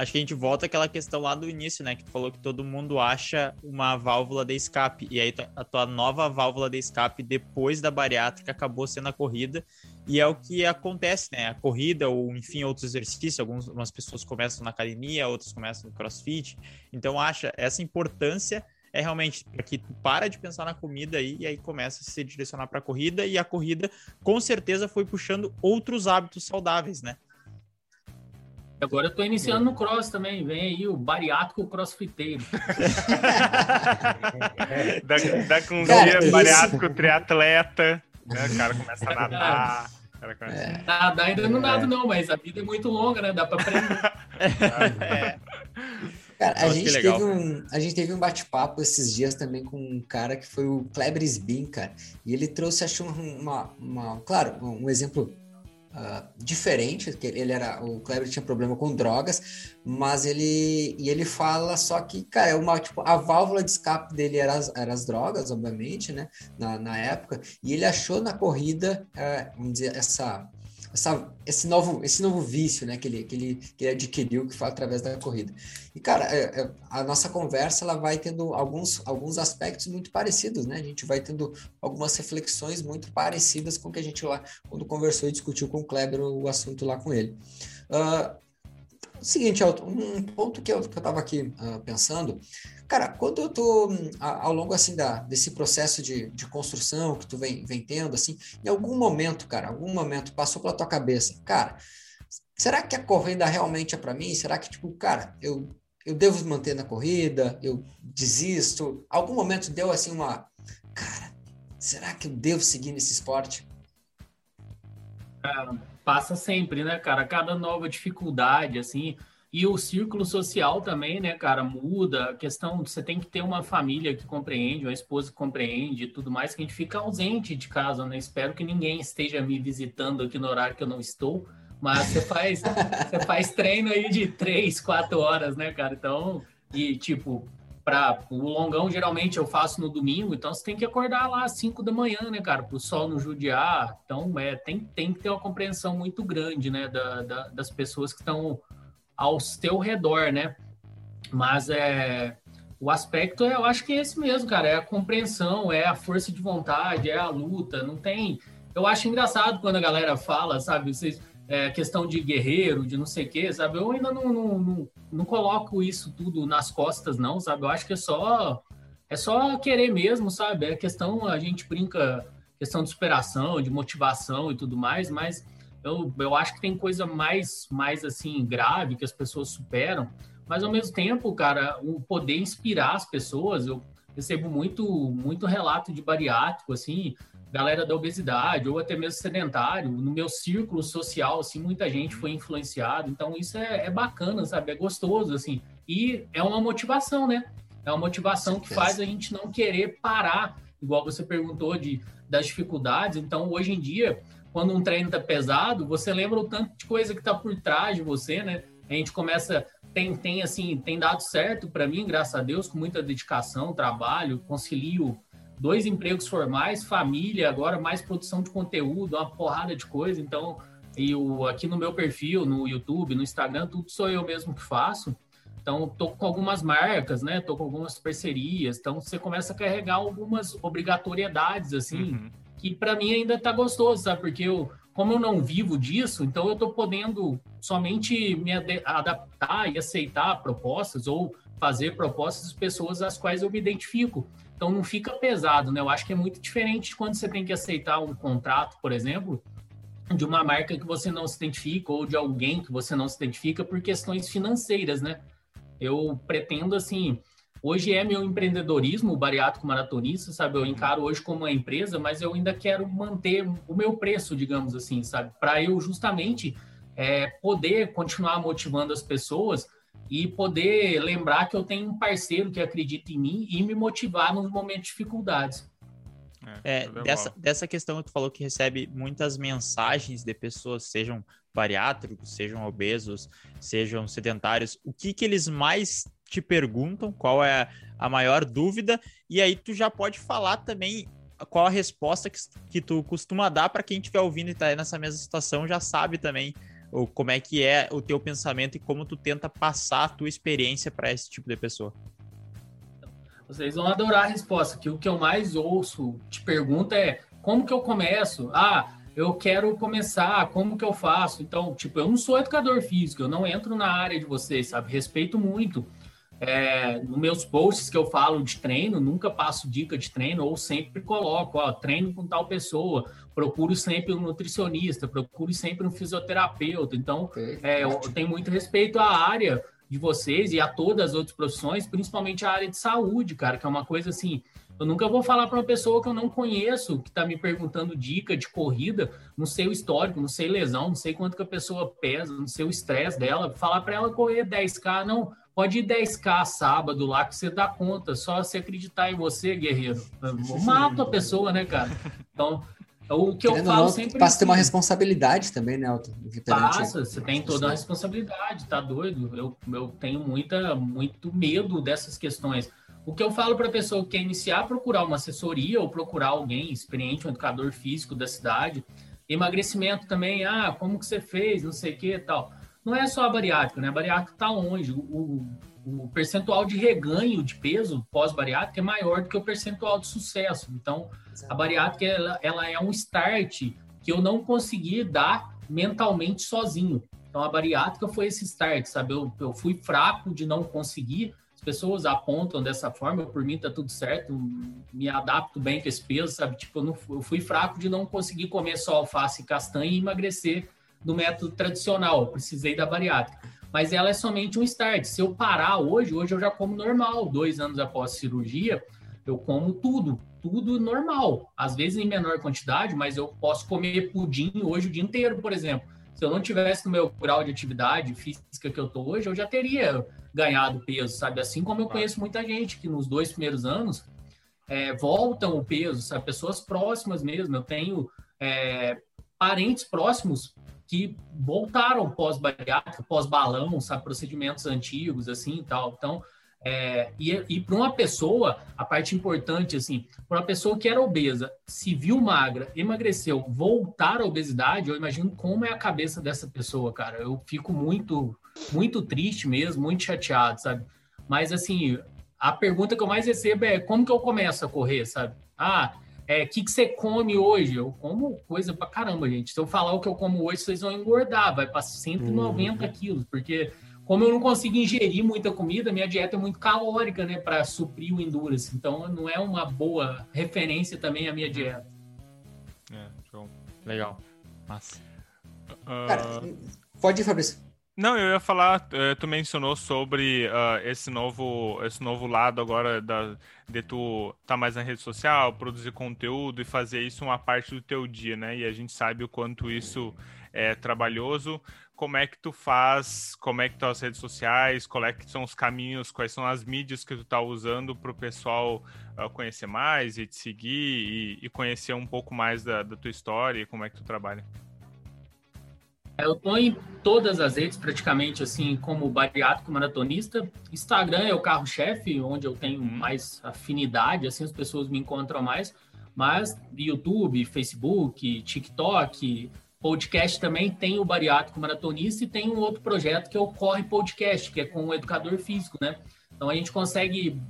acho que a gente volta àquela questão lá do início, né? Que tu falou que todo mundo acha uma válvula de escape. E aí a tua nova válvula de escape depois da bariátrica acabou sendo a corrida. E é o que acontece, né? A corrida ou, enfim, outros exercícios. Algumas pessoas começam na academia, outras começam no crossfit. Então, acha essa importância é realmente para que tu para de pensar na comida aí e aí começa a se direcionar para a corrida. E a corrida, com certeza, foi puxando outros hábitos saudáveis, né? Agora eu tô iniciando no cross também. Vem aí o bariátrico crossfiteiro. *laughs* dá, dá com um dia isso... bariátrico triatleta. Né? O cara começa a nadar. É. Nada, ainda não nada, não, mas a vida é muito longa, né? Dá para aprender. *laughs* é. Cara, a gente, teve um, a gente teve um bate-papo esses dias também com um cara que foi o Kleber Sbin, cara. E ele trouxe, acho, uma, uma claro, um exemplo uh, diferente, que ele era, o Kleber tinha problema com drogas, mas ele, e ele fala só que, cara, é uma, tipo, a válvula de escape dele era as, era as drogas, obviamente, né, na, na época, e ele achou na corrida, uh, vamos dizer, essa essa, esse, novo, esse novo vício né, que, ele, que, ele, que ele adquiriu que foi através da corrida. E, cara, é, é, a nossa conversa ela vai tendo alguns, alguns aspectos muito parecidos, né? A gente vai tendo algumas reflexões muito parecidas com o que a gente lá, quando conversou e discutiu com o Kleber o assunto lá com ele. Uh, seguinte, um ponto que eu estava aqui uh, pensando, cara, quando eu tô ao longo assim da, desse processo de, de construção que tu vem, vem tendo, assim, em algum momento, cara, algum momento passou pela tua cabeça, cara, será que a corrida realmente é para mim? Será que, tipo, cara, eu, eu devo manter na corrida? Eu desisto? Algum momento deu assim uma, cara, será que eu devo seguir nesse esporte? Caramba passa sempre, né, cara? Cada nova dificuldade, assim. E o círculo social também, né, cara, muda. A questão, você tem que ter uma família que compreende, uma esposa que compreende e tudo mais, que a gente fica ausente de casa, né? Espero que ninguém esteja me visitando aqui no horário que eu não estou. Mas você faz, *laughs* você faz treino aí de três, quatro horas, né, cara? Então, e tipo, para o longão geralmente eu faço no domingo, então você tem que acordar lá às 5 da manhã, né, cara, para o sol não judiar. Então, é, tem, tem que ter uma compreensão muito grande, né, da, da, das pessoas que estão ao teu redor, né? Mas é o aspecto, eu acho que é esse mesmo, cara, é a compreensão, é a força de vontade, é a luta, não tem. Eu acho engraçado quando a galera fala, sabe, vocês é, questão de guerreiro, de não sei o quê, sabe? Eu ainda não, não, não, não, coloco isso tudo nas costas, não, sabe? Eu acho que é só é só querer mesmo, sabe? É questão, a gente brinca, questão de superação, de motivação e tudo mais, mas eu, eu acho que tem coisa mais, mais assim, grave que as pessoas superam, mas ao mesmo tempo, cara, o poder inspirar as pessoas, eu recebo muito, muito relato de bariátrico, assim, galera da obesidade ou até mesmo sedentário, no meu círculo social, assim, muita gente foi influenciada. Então, isso é, é bacana, sabe? É gostoso, assim. E é uma motivação, né? É uma motivação que faz a gente não querer parar, igual você perguntou de, das dificuldades. Então, hoje em dia, quando um treino tá pesado, você lembra o tanto de coisa que tá por trás de você, né? A gente começa tem, tem assim, tem dado certo para mim, graças a Deus, com muita dedicação, trabalho, concilio dois empregos formais, família, agora mais produção de conteúdo, uma porrada de coisa. Então, e o, aqui no meu perfil, no YouTube, no Instagram, tudo sou eu mesmo que faço. Então, tô com algumas marcas, né? Tô com algumas parcerias. Então, você começa a carregar algumas obrigatoriedades, assim, uhum. que para mim ainda tá gostoso, sabe? Porque eu, como eu não vivo disso, então eu tô podendo somente me adaptar e aceitar propostas ou fazer propostas de pessoas às quais eu me identifico. Então não fica pesado, né? Eu acho que é muito diferente de quando você tem que aceitar um contrato, por exemplo, de uma marca que você não se identifica ou de alguém que você não se identifica por questões financeiras, né? Eu pretendo, assim, hoje é meu empreendedorismo, o bariátrico maratonista, sabe? Eu encaro hoje como uma empresa, mas eu ainda quero manter o meu preço, digamos assim, sabe? Para eu justamente é, poder continuar motivando as pessoas e poder lembrar que eu tenho um parceiro que acredita em mim e me motivar nos momentos de dificuldades. É, é dessa, dessa questão que tu falou que recebe muitas mensagens de pessoas, sejam bariátricos, sejam obesos, sejam sedentários, o que que eles mais te perguntam, qual é a maior dúvida, e aí tu já pode falar também qual a resposta que, que tu costuma dar para quem estiver ouvindo e está nessa mesma situação, já sabe também ou como é que é o teu pensamento e como tu tenta passar a tua experiência para esse tipo de pessoa. Vocês vão adorar a resposta, que o que eu mais ouço te pergunta é como que eu começo? Ah, eu quero começar, como que eu faço? Então, tipo, eu não sou educador físico, eu não entro na área de vocês, sabe? Respeito muito. É, nos meus posts que eu falo de treino, nunca passo dica de treino ou sempre coloco, ó, treino com tal pessoa, procuro sempre um nutricionista, procuro sempre um fisioterapeuta. Então, é, eu tenho muito respeito à área de vocês e a todas as outras profissões, principalmente a área de saúde, cara, que é uma coisa assim. Eu nunca vou falar para uma pessoa que eu não conheço, que está me perguntando dica de corrida, não sei o histórico, não sei lesão, não sei quanto que a pessoa pesa, não sei o estresse dela, falar para ela correr 10K, não, Pode ir 10K sábado lá que você dá conta, só se acreditar em você, guerreiro. *laughs* Mata a pessoa, né, cara? Então, o que Querendo eu falo não, sempre. Passa a ter uma responsabilidade também, né, Elton? Passa, você tem toda a responsabilidade, tá doido? Eu, eu tenho muita, muito medo dessas questões. O que eu falo para a pessoa que quer iniciar, procurar uma assessoria ou procurar alguém experiente, um educador físico da cidade. Emagrecimento também, ah, como que você fez, não sei o que e tal não é só a bariátrica, né? A bariátrica está longe. O, o, percentual de reganho de peso pós-bariátrica é maior do que o percentual de sucesso. Então, a bariátrica ela, ela é um start que eu não consegui dar mentalmente sozinho. Então, a bariátrica foi esse start, sabe? Eu, eu fui fraco de não conseguir. As pessoas apontam dessa forma, por mim tá tudo certo, me adapto bem com esse peso, sabe? Tipo, eu, não, eu fui fraco de não conseguir comer só alface e castanha e emagrecer do método tradicional, precisei da bariátrica. Mas ela é somente um start. Se eu parar hoje, hoje eu já como normal. Dois anos após a cirurgia, eu como tudo, tudo normal. Às vezes em menor quantidade, mas eu posso comer pudim hoje o dia inteiro, por exemplo. Se eu não tivesse no meu grau de atividade física que eu tô hoje, eu já teria ganhado peso, sabe? Assim como eu conheço muita gente que nos dois primeiros anos é, voltam o peso, sabe? Pessoas próximas mesmo. Eu tenho é, parentes próximos que voltaram pós-bariátrica, pós-balão, sabe, procedimentos antigos, assim e tal. Então, É, e e para uma pessoa, a parte importante, assim, para uma pessoa que era obesa, se viu magra, emagreceu, voltar à obesidade, eu imagino como é a cabeça dessa pessoa, cara. Eu fico muito, muito triste mesmo, muito chateado, sabe? Mas, assim, a pergunta que eu mais recebo é como que eu começo a correr, sabe? Ah, é, o que, que você come hoje? Eu como coisa pra caramba, gente. Se eu falar o que eu como hoje, vocês vão engordar, vai para 190 uhum. quilos, porque como eu não consigo ingerir muita comida, minha dieta é muito calórica, né, para suprir o endurance. Então, não é uma boa referência também a minha dieta. É, show. Legal. Massa. Uh... Cara, pode ir, Fabrício. Não, eu ia falar, eh, tu mencionou sobre uh, esse novo esse novo lado agora da, de tu estar tá mais na rede social, produzir conteúdo e fazer isso uma parte do teu dia, né? E a gente sabe o quanto isso é trabalhoso como é que tu faz, como é que estão as redes sociais, qual é que são os caminhos, quais são as mídias que tu tá usando para o pessoal uh, conhecer mais e te seguir e, e conhecer um pouco mais da, da, tua história e como é que tu trabalha. Eu tô em todas as redes praticamente assim como bariátrico maratonista. Instagram é o carro-chefe, onde eu tenho uhum. mais afinidade, assim as pessoas me encontram mais. Mas YouTube, Facebook, TikTok, podcast também tem o Bariátrico Maratonista e tem um outro projeto que é o Corre Podcast, que é com o educador físico, né? Então a gente consegue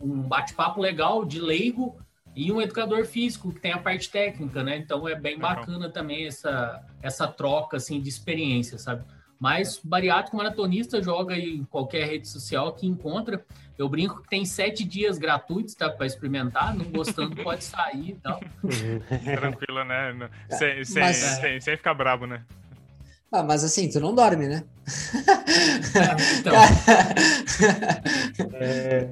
um bate-papo legal de leigo e um educador físico que tem a parte técnica, né? Então é bem bacana também essa, essa troca assim de experiência, sabe? Mas bariátrico maratonista joga em qualquer rede social que encontra. Eu brinco que tem sete dias gratuitos, tá? Para experimentar. Não gostando, *laughs* pode sair e tal. *laughs* Tranquilo, né? Sem, sem, mas, sem, sem ficar brabo, né? Ah, mas assim, tu não dorme, né? É, então. é,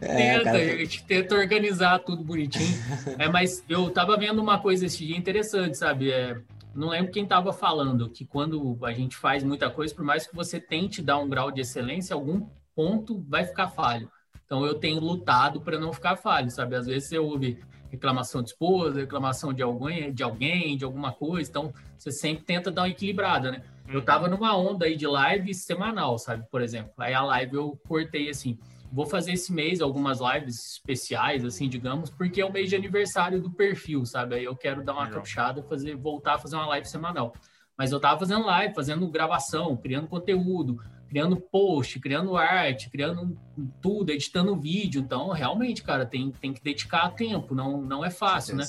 tenta, cara... a gente tenta organizar tudo bonitinho. É, mas eu tava vendo uma coisa esse dia interessante, sabe? É, não lembro quem estava falando que quando a gente faz muita coisa, por mais que você tente dar um grau de excelência, algum ponto vai ficar falho. Então eu tenho lutado para não ficar falho, sabe? Às vezes você ouve reclamação de esposa, reclamação de alguém, de alguém, de alguma coisa, então você sempre tenta dar uma equilibrada, né? Eu uhum. tava numa onda aí de live semanal, sabe? Por exemplo, aí a live eu cortei assim, vou fazer esse mês algumas lives especiais, assim, digamos, porque é o mês de aniversário do perfil, sabe? Aí eu quero dar uma Legal. capuchada, fazer, voltar a fazer uma live semanal. Mas eu tava fazendo live, fazendo gravação, criando conteúdo, criando post, criando arte, criando tudo, editando vídeo. Então, realmente, cara, tem, tem que dedicar tempo, não, não é fácil, né?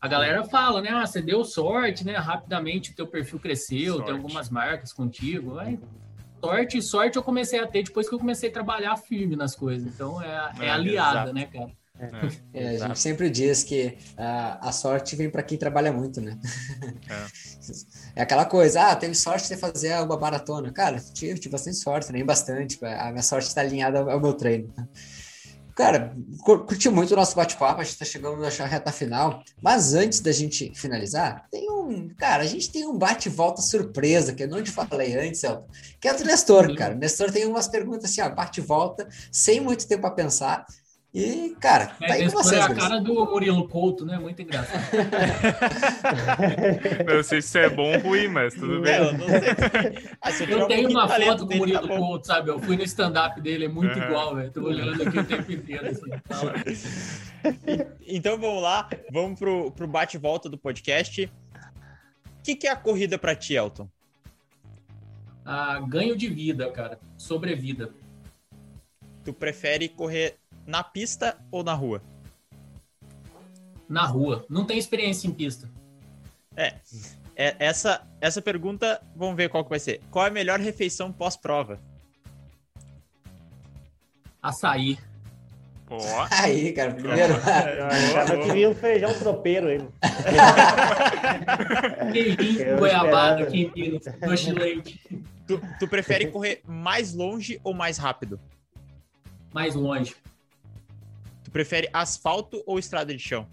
A galera fala, né? Ah, você deu sorte, né? Rapidamente o teu perfil cresceu, sorte. tem algumas marcas contigo. Aí, sorte, sorte eu comecei a ter depois que eu comecei a trabalhar firme nas coisas. Então é, é, é aliada, exato. né, cara? É, é a gente sempre diz que a, a sorte vem para quem trabalha muito, né? É. *laughs* é. aquela coisa, ah, teve sorte de fazer uma maratona. Cara, tive, tive bastante sorte, nem bastante. A minha sorte está alinhada ao, meu treino. Cara, curti muito o nosso bate-papo, a gente tá chegando na reta final. Mas antes da gente finalizar, tem um. Cara, a gente tem um bate-volta surpresa, que eu não te falei antes, Elton, que é do Nestor, cara. O Nestor tem umas perguntas assim, ó, bate-volta, sem muito tempo a pensar. E, cara, tá aí com vocês. É a cara do Murilo Couto, né? Muito engraçado. *laughs* não sei se é bom ou ruim, mas tudo bem. eu, ah, eu tenho uma foto do Murilo tá Couto, sabe? Eu fui no stand-up dele, é muito uhum. igual, velho. Tô olhando aqui o tempo inteiro. Assim. *laughs* então vamos lá, vamos pro, pro bate-volta do podcast. O que, que é a corrida para ti, Elton? Ah, ganho de vida, cara. Sobrevida. Tu prefere correr na pista ou na rua? Na rua. Não tem experiência em pista. É. é essa, essa pergunta, vamos ver qual que vai ser. Qual é a melhor refeição pós-prova? Açaí. Pô. *laughs* Aí, cara, primeiro. Eu que vinha um feijão tropeiro aí. Queijinho, goiabada, queijinho, doce leite. Tu, tu prefere correr mais longe ou mais rápido? Mais longe. Tu prefere asfalto ou estrada de chão?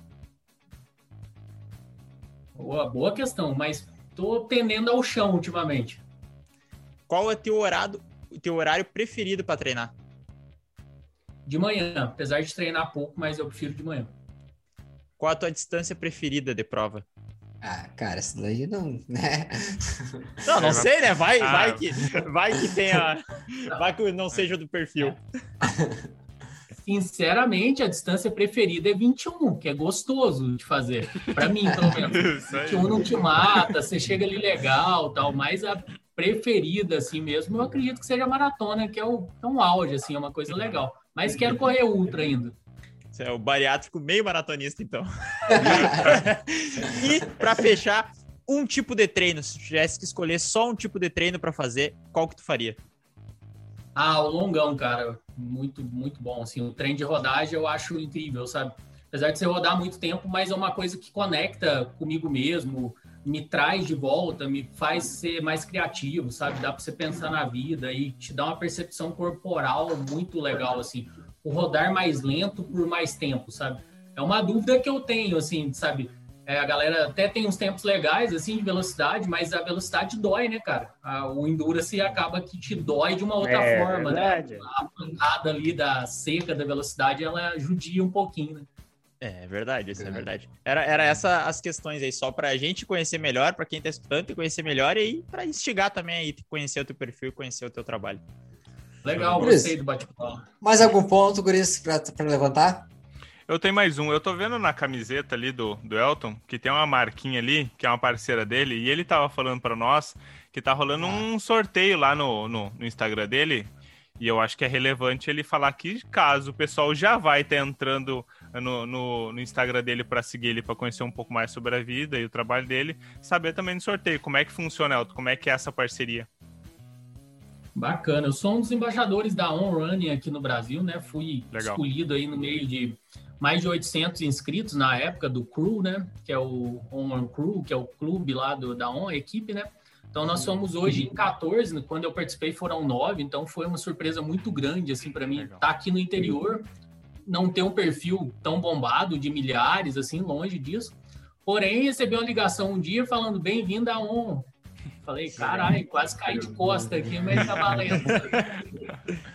Boa, boa questão, mas tô tendendo ao chão ultimamente. Qual é teu horário, teu horário preferido para treinar? De manhã, apesar de treinar pouco, mas eu prefiro de manhã. Qual a tua distância preferida de prova? Ah, cara, isso daí não, né? Não, não sei, né? Vai, ah. vai que, vai que tenha, *laughs* vai que não seja do perfil. Sinceramente, a distância preferida é 21, que é gostoso de fazer. Para mim, pelo menos. *laughs* 21 não te mata, você chega ali legal, tal, mas a preferida assim mesmo, eu acredito que seja a maratona, que é, o, é um auge assim, é uma coisa legal. Mas quero correr ultra ainda. Você é o bariátrico meio maratonista, então. *laughs* e para fechar, um tipo de treino, se tivesse que escolher só um tipo de treino para fazer, qual que tu faria? Ah, o longão, cara, muito, muito bom. Assim, o trem de rodagem eu acho incrível, sabe? Apesar de você rodar muito tempo, mas é uma coisa que conecta comigo mesmo, me traz de volta, me faz ser mais criativo, sabe? Dá para você pensar na vida e te dá uma percepção corporal muito legal, assim. O rodar mais lento por mais tempo, sabe? É uma dúvida que eu tenho, assim, sabe? É, a galera até tem uns tempos legais, assim, de velocidade, mas a velocidade dói, né, cara? A, o Endurance acaba que te dói de uma outra é, forma, né? verdade. né? A pancada ali da seca da velocidade, ela judia um pouquinho, né? É, é verdade, isso é verdade. Era, era essa as questões aí, só pra gente conhecer melhor, pra quem tá escutando e conhecer melhor, e aí pra instigar também aí, conhecer o teu perfil, conhecer o teu trabalho. Legal, gostei do bate-papo. Mais algum ponto, Guris, pra, pra levantar? Eu tenho mais um. Eu tô vendo na camiseta ali do, do Elton que tem uma marquinha ali, que é uma parceira dele, e ele tava falando para nós que tá rolando um sorteio lá no, no, no, Instagram dele. E eu acho que é relevante ele falar que caso o pessoal já vai estar tá entrando no, no, no, Instagram dele para seguir ele, para conhecer um pouco mais sobre a vida e o trabalho dele, saber também do sorteio. Como é que funciona, Elton? Como é que é essa parceria? Bacana. Eu sou um dos embaixadores da On Running aqui no Brasil, né? Fui Legal. escolhido aí no meio de mais de 800 inscritos na época do Crew, né? Que é o On Crew, que é o clube lá do, da On, a equipe, né? Então nós somos hoje em 14, quando eu participei foram 9, então foi uma surpresa muito grande assim para mim estar tá aqui no interior, não ter um perfil tão bombado de milhares assim, longe disso. Porém, recebi uma ligação um dia falando bem-vindo a ON. Falei, caralho, quase caí de costa aqui, mas tá valendo. *laughs*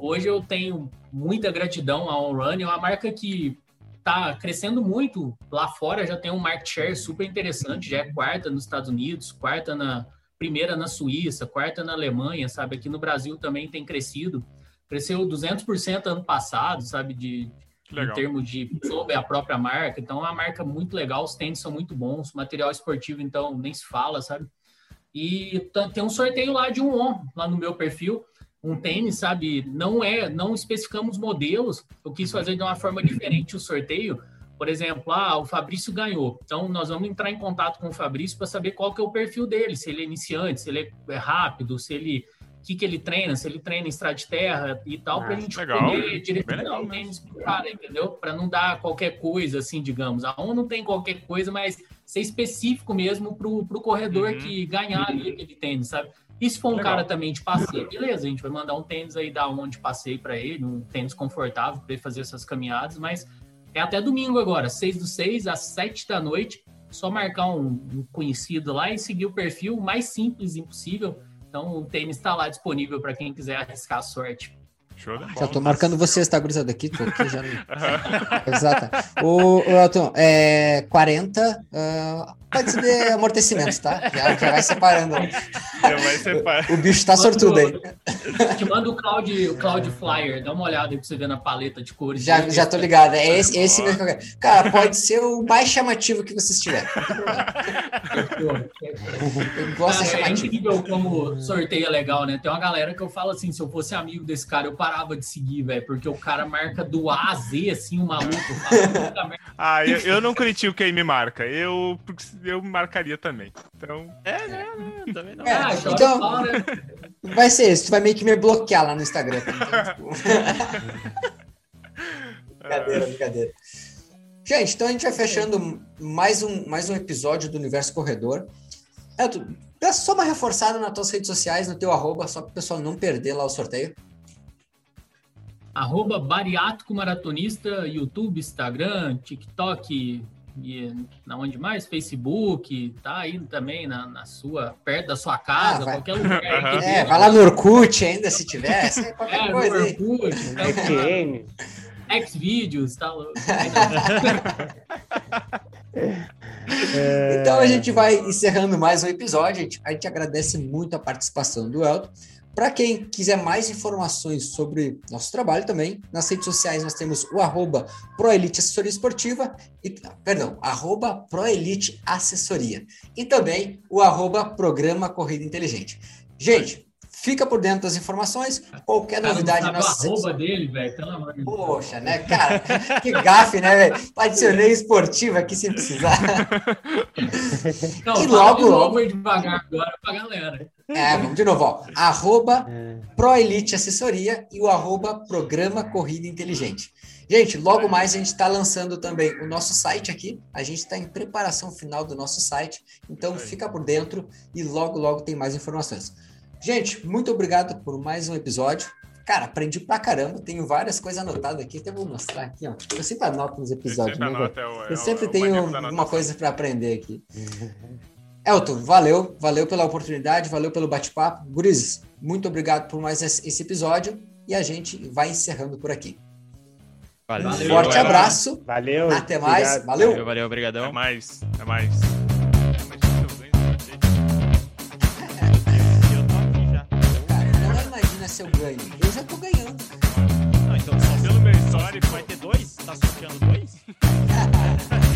Hoje eu tenho muita gratidão à OnRun, é uma marca que está crescendo muito lá fora, já tem um market share super interessante, já é quarta nos Estados Unidos, quarta na primeira na Suíça, quarta na Alemanha, sabe? Aqui no Brasil também tem crescido. Cresceu 200% ano passado, sabe? De, em termos de sobre a própria marca. Então, é uma marca muito legal, os tênis são muito bons, material esportivo, então, nem se fala, sabe? E tem um sorteio lá de um ON, lá no meu perfil um tênis, sabe? Não é, não especificamos modelos. Eu quis fazer de uma forma diferente o sorteio. Por exemplo, ah, o Fabrício ganhou. Então nós vamos entrar em contato com o Fabrício para saber qual que é o perfil dele, se ele é iniciante, se ele é rápido, se ele que, que ele treina, se ele treina em estrada de terra e tal, ah, para a gente legal. poder direcionar o tênis pro cara, entendeu? Para não dar qualquer coisa, assim, digamos. A ONU não tem qualquer coisa, mas ser específico mesmo para o corredor uhum. que ganhar ali aquele tênis, sabe? E se for um Legal. cara também de passeio, beleza, a gente vai mandar um tênis aí da onde passeio para ele, um tênis confortável para ele fazer essas caminhadas, mas é até domingo agora, 6 do 6 às 7 da noite, só marcar um, um conhecido lá e seguir o perfil mais simples impossível. Então o tênis está lá disponível para quem quiser arriscar a sorte. Show já tô marcando vocês, tá, gurizada? Aqui, tô aqui já. *laughs* Exato. O, o Elton, é 40, uh, pode ser amortecimentos, tá? Já, já vai separando. Já vai separar. O, o bicho tá sortudo aí. Te manda o Cloud, o Cloud Flyer, dá uma olhada aí pra você ver na paleta de cores. Já, já tô ligado, é esse, esse mesmo que eu quero. Cara, pode ser o mais chamativo que vocês tiverem. Eu gosto cara, é incrível como sorteio é legal, né? Tem uma galera que eu falo assim, se eu fosse amigo desse cara, eu parava de seguir, velho, porque o cara marca do A a Z, assim, o maluco. ah, eu, eu não critico quem me marca. Eu eu marcaria também. Então. É, né? né também não. É, ah, então, né? vai ser isso. Tu vai meio que me bloquear lá no Instagram. Então, *laughs* tipo... brincadeira, brincadeira. Gente, então a gente vai fechando mais um, mais um episódio do Universo Corredor. É, tu, só uma reforçada nas tuas redes sociais, no teu arroba, só para o pessoal não perder lá o sorteio. Arroba bariátrico maratonista, YouTube, Instagram, TikTok, e na onde mais? Facebook, tá aí também na, na sua, perto da sua casa, ah, qualquer lugar. *laughs* É, vai lá no Orkut ainda, se tivesse, *laughs* qualquer é, coisa. No Orkut, *laughs* então, Xvideos, tá louco. É... Então a gente vai encerrando mais um episódio. A gente, a gente agradece muito a participação do Elton. Para quem quiser mais informações sobre nosso trabalho também, nas redes sociais nós temos o arroba Proelite Assessoria Esportiva, e, perdão, arroba Proelite Assessoria. E também o arroba Programa Corrida Inteligente. Gente, fica por dentro das informações. Qualquer cara, novidade não o arroba dele, velho, pelo amor de Deus. Poxa, né, cara? que gafe, né, velho? Adicionei esportivo aqui sem precisar. *laughs* Não, e logo, logo. devagar agora pra galera. É, vamos de novo, ó. Arroba é. ProElite Assessoria e o arroba Programa Corrida Inteligente. Gente, logo mais a gente está lançando também o nosso site aqui. A gente está em preparação final do nosso site, então fica por dentro e logo, logo tem mais informações. Gente, muito obrigado por mais um episódio. Cara, aprendi pra caramba, tenho várias coisas anotadas aqui, até vou mostrar aqui, ó. Eu sempre anoto nos episódios, né? Anota, é o, é eu sempre o, tenho uma coisa para aprender aqui. *laughs* Elton, valeu, valeu pela oportunidade, valeu pelo bate-papo. Gurizes, muito obrigado por mais esse episódio e a gente vai encerrando por aqui. Valeu. Um forte valeu. abraço. Valeu. Até mais. Obrigado. Valeu. Valeu, valeu, obrigadão. Até mais. Até mais. não imagina se eu ganho. Eu já tô ganhando. Não, então só pelo meu histórico vai ter dois? Tá sorteando dois? *laughs*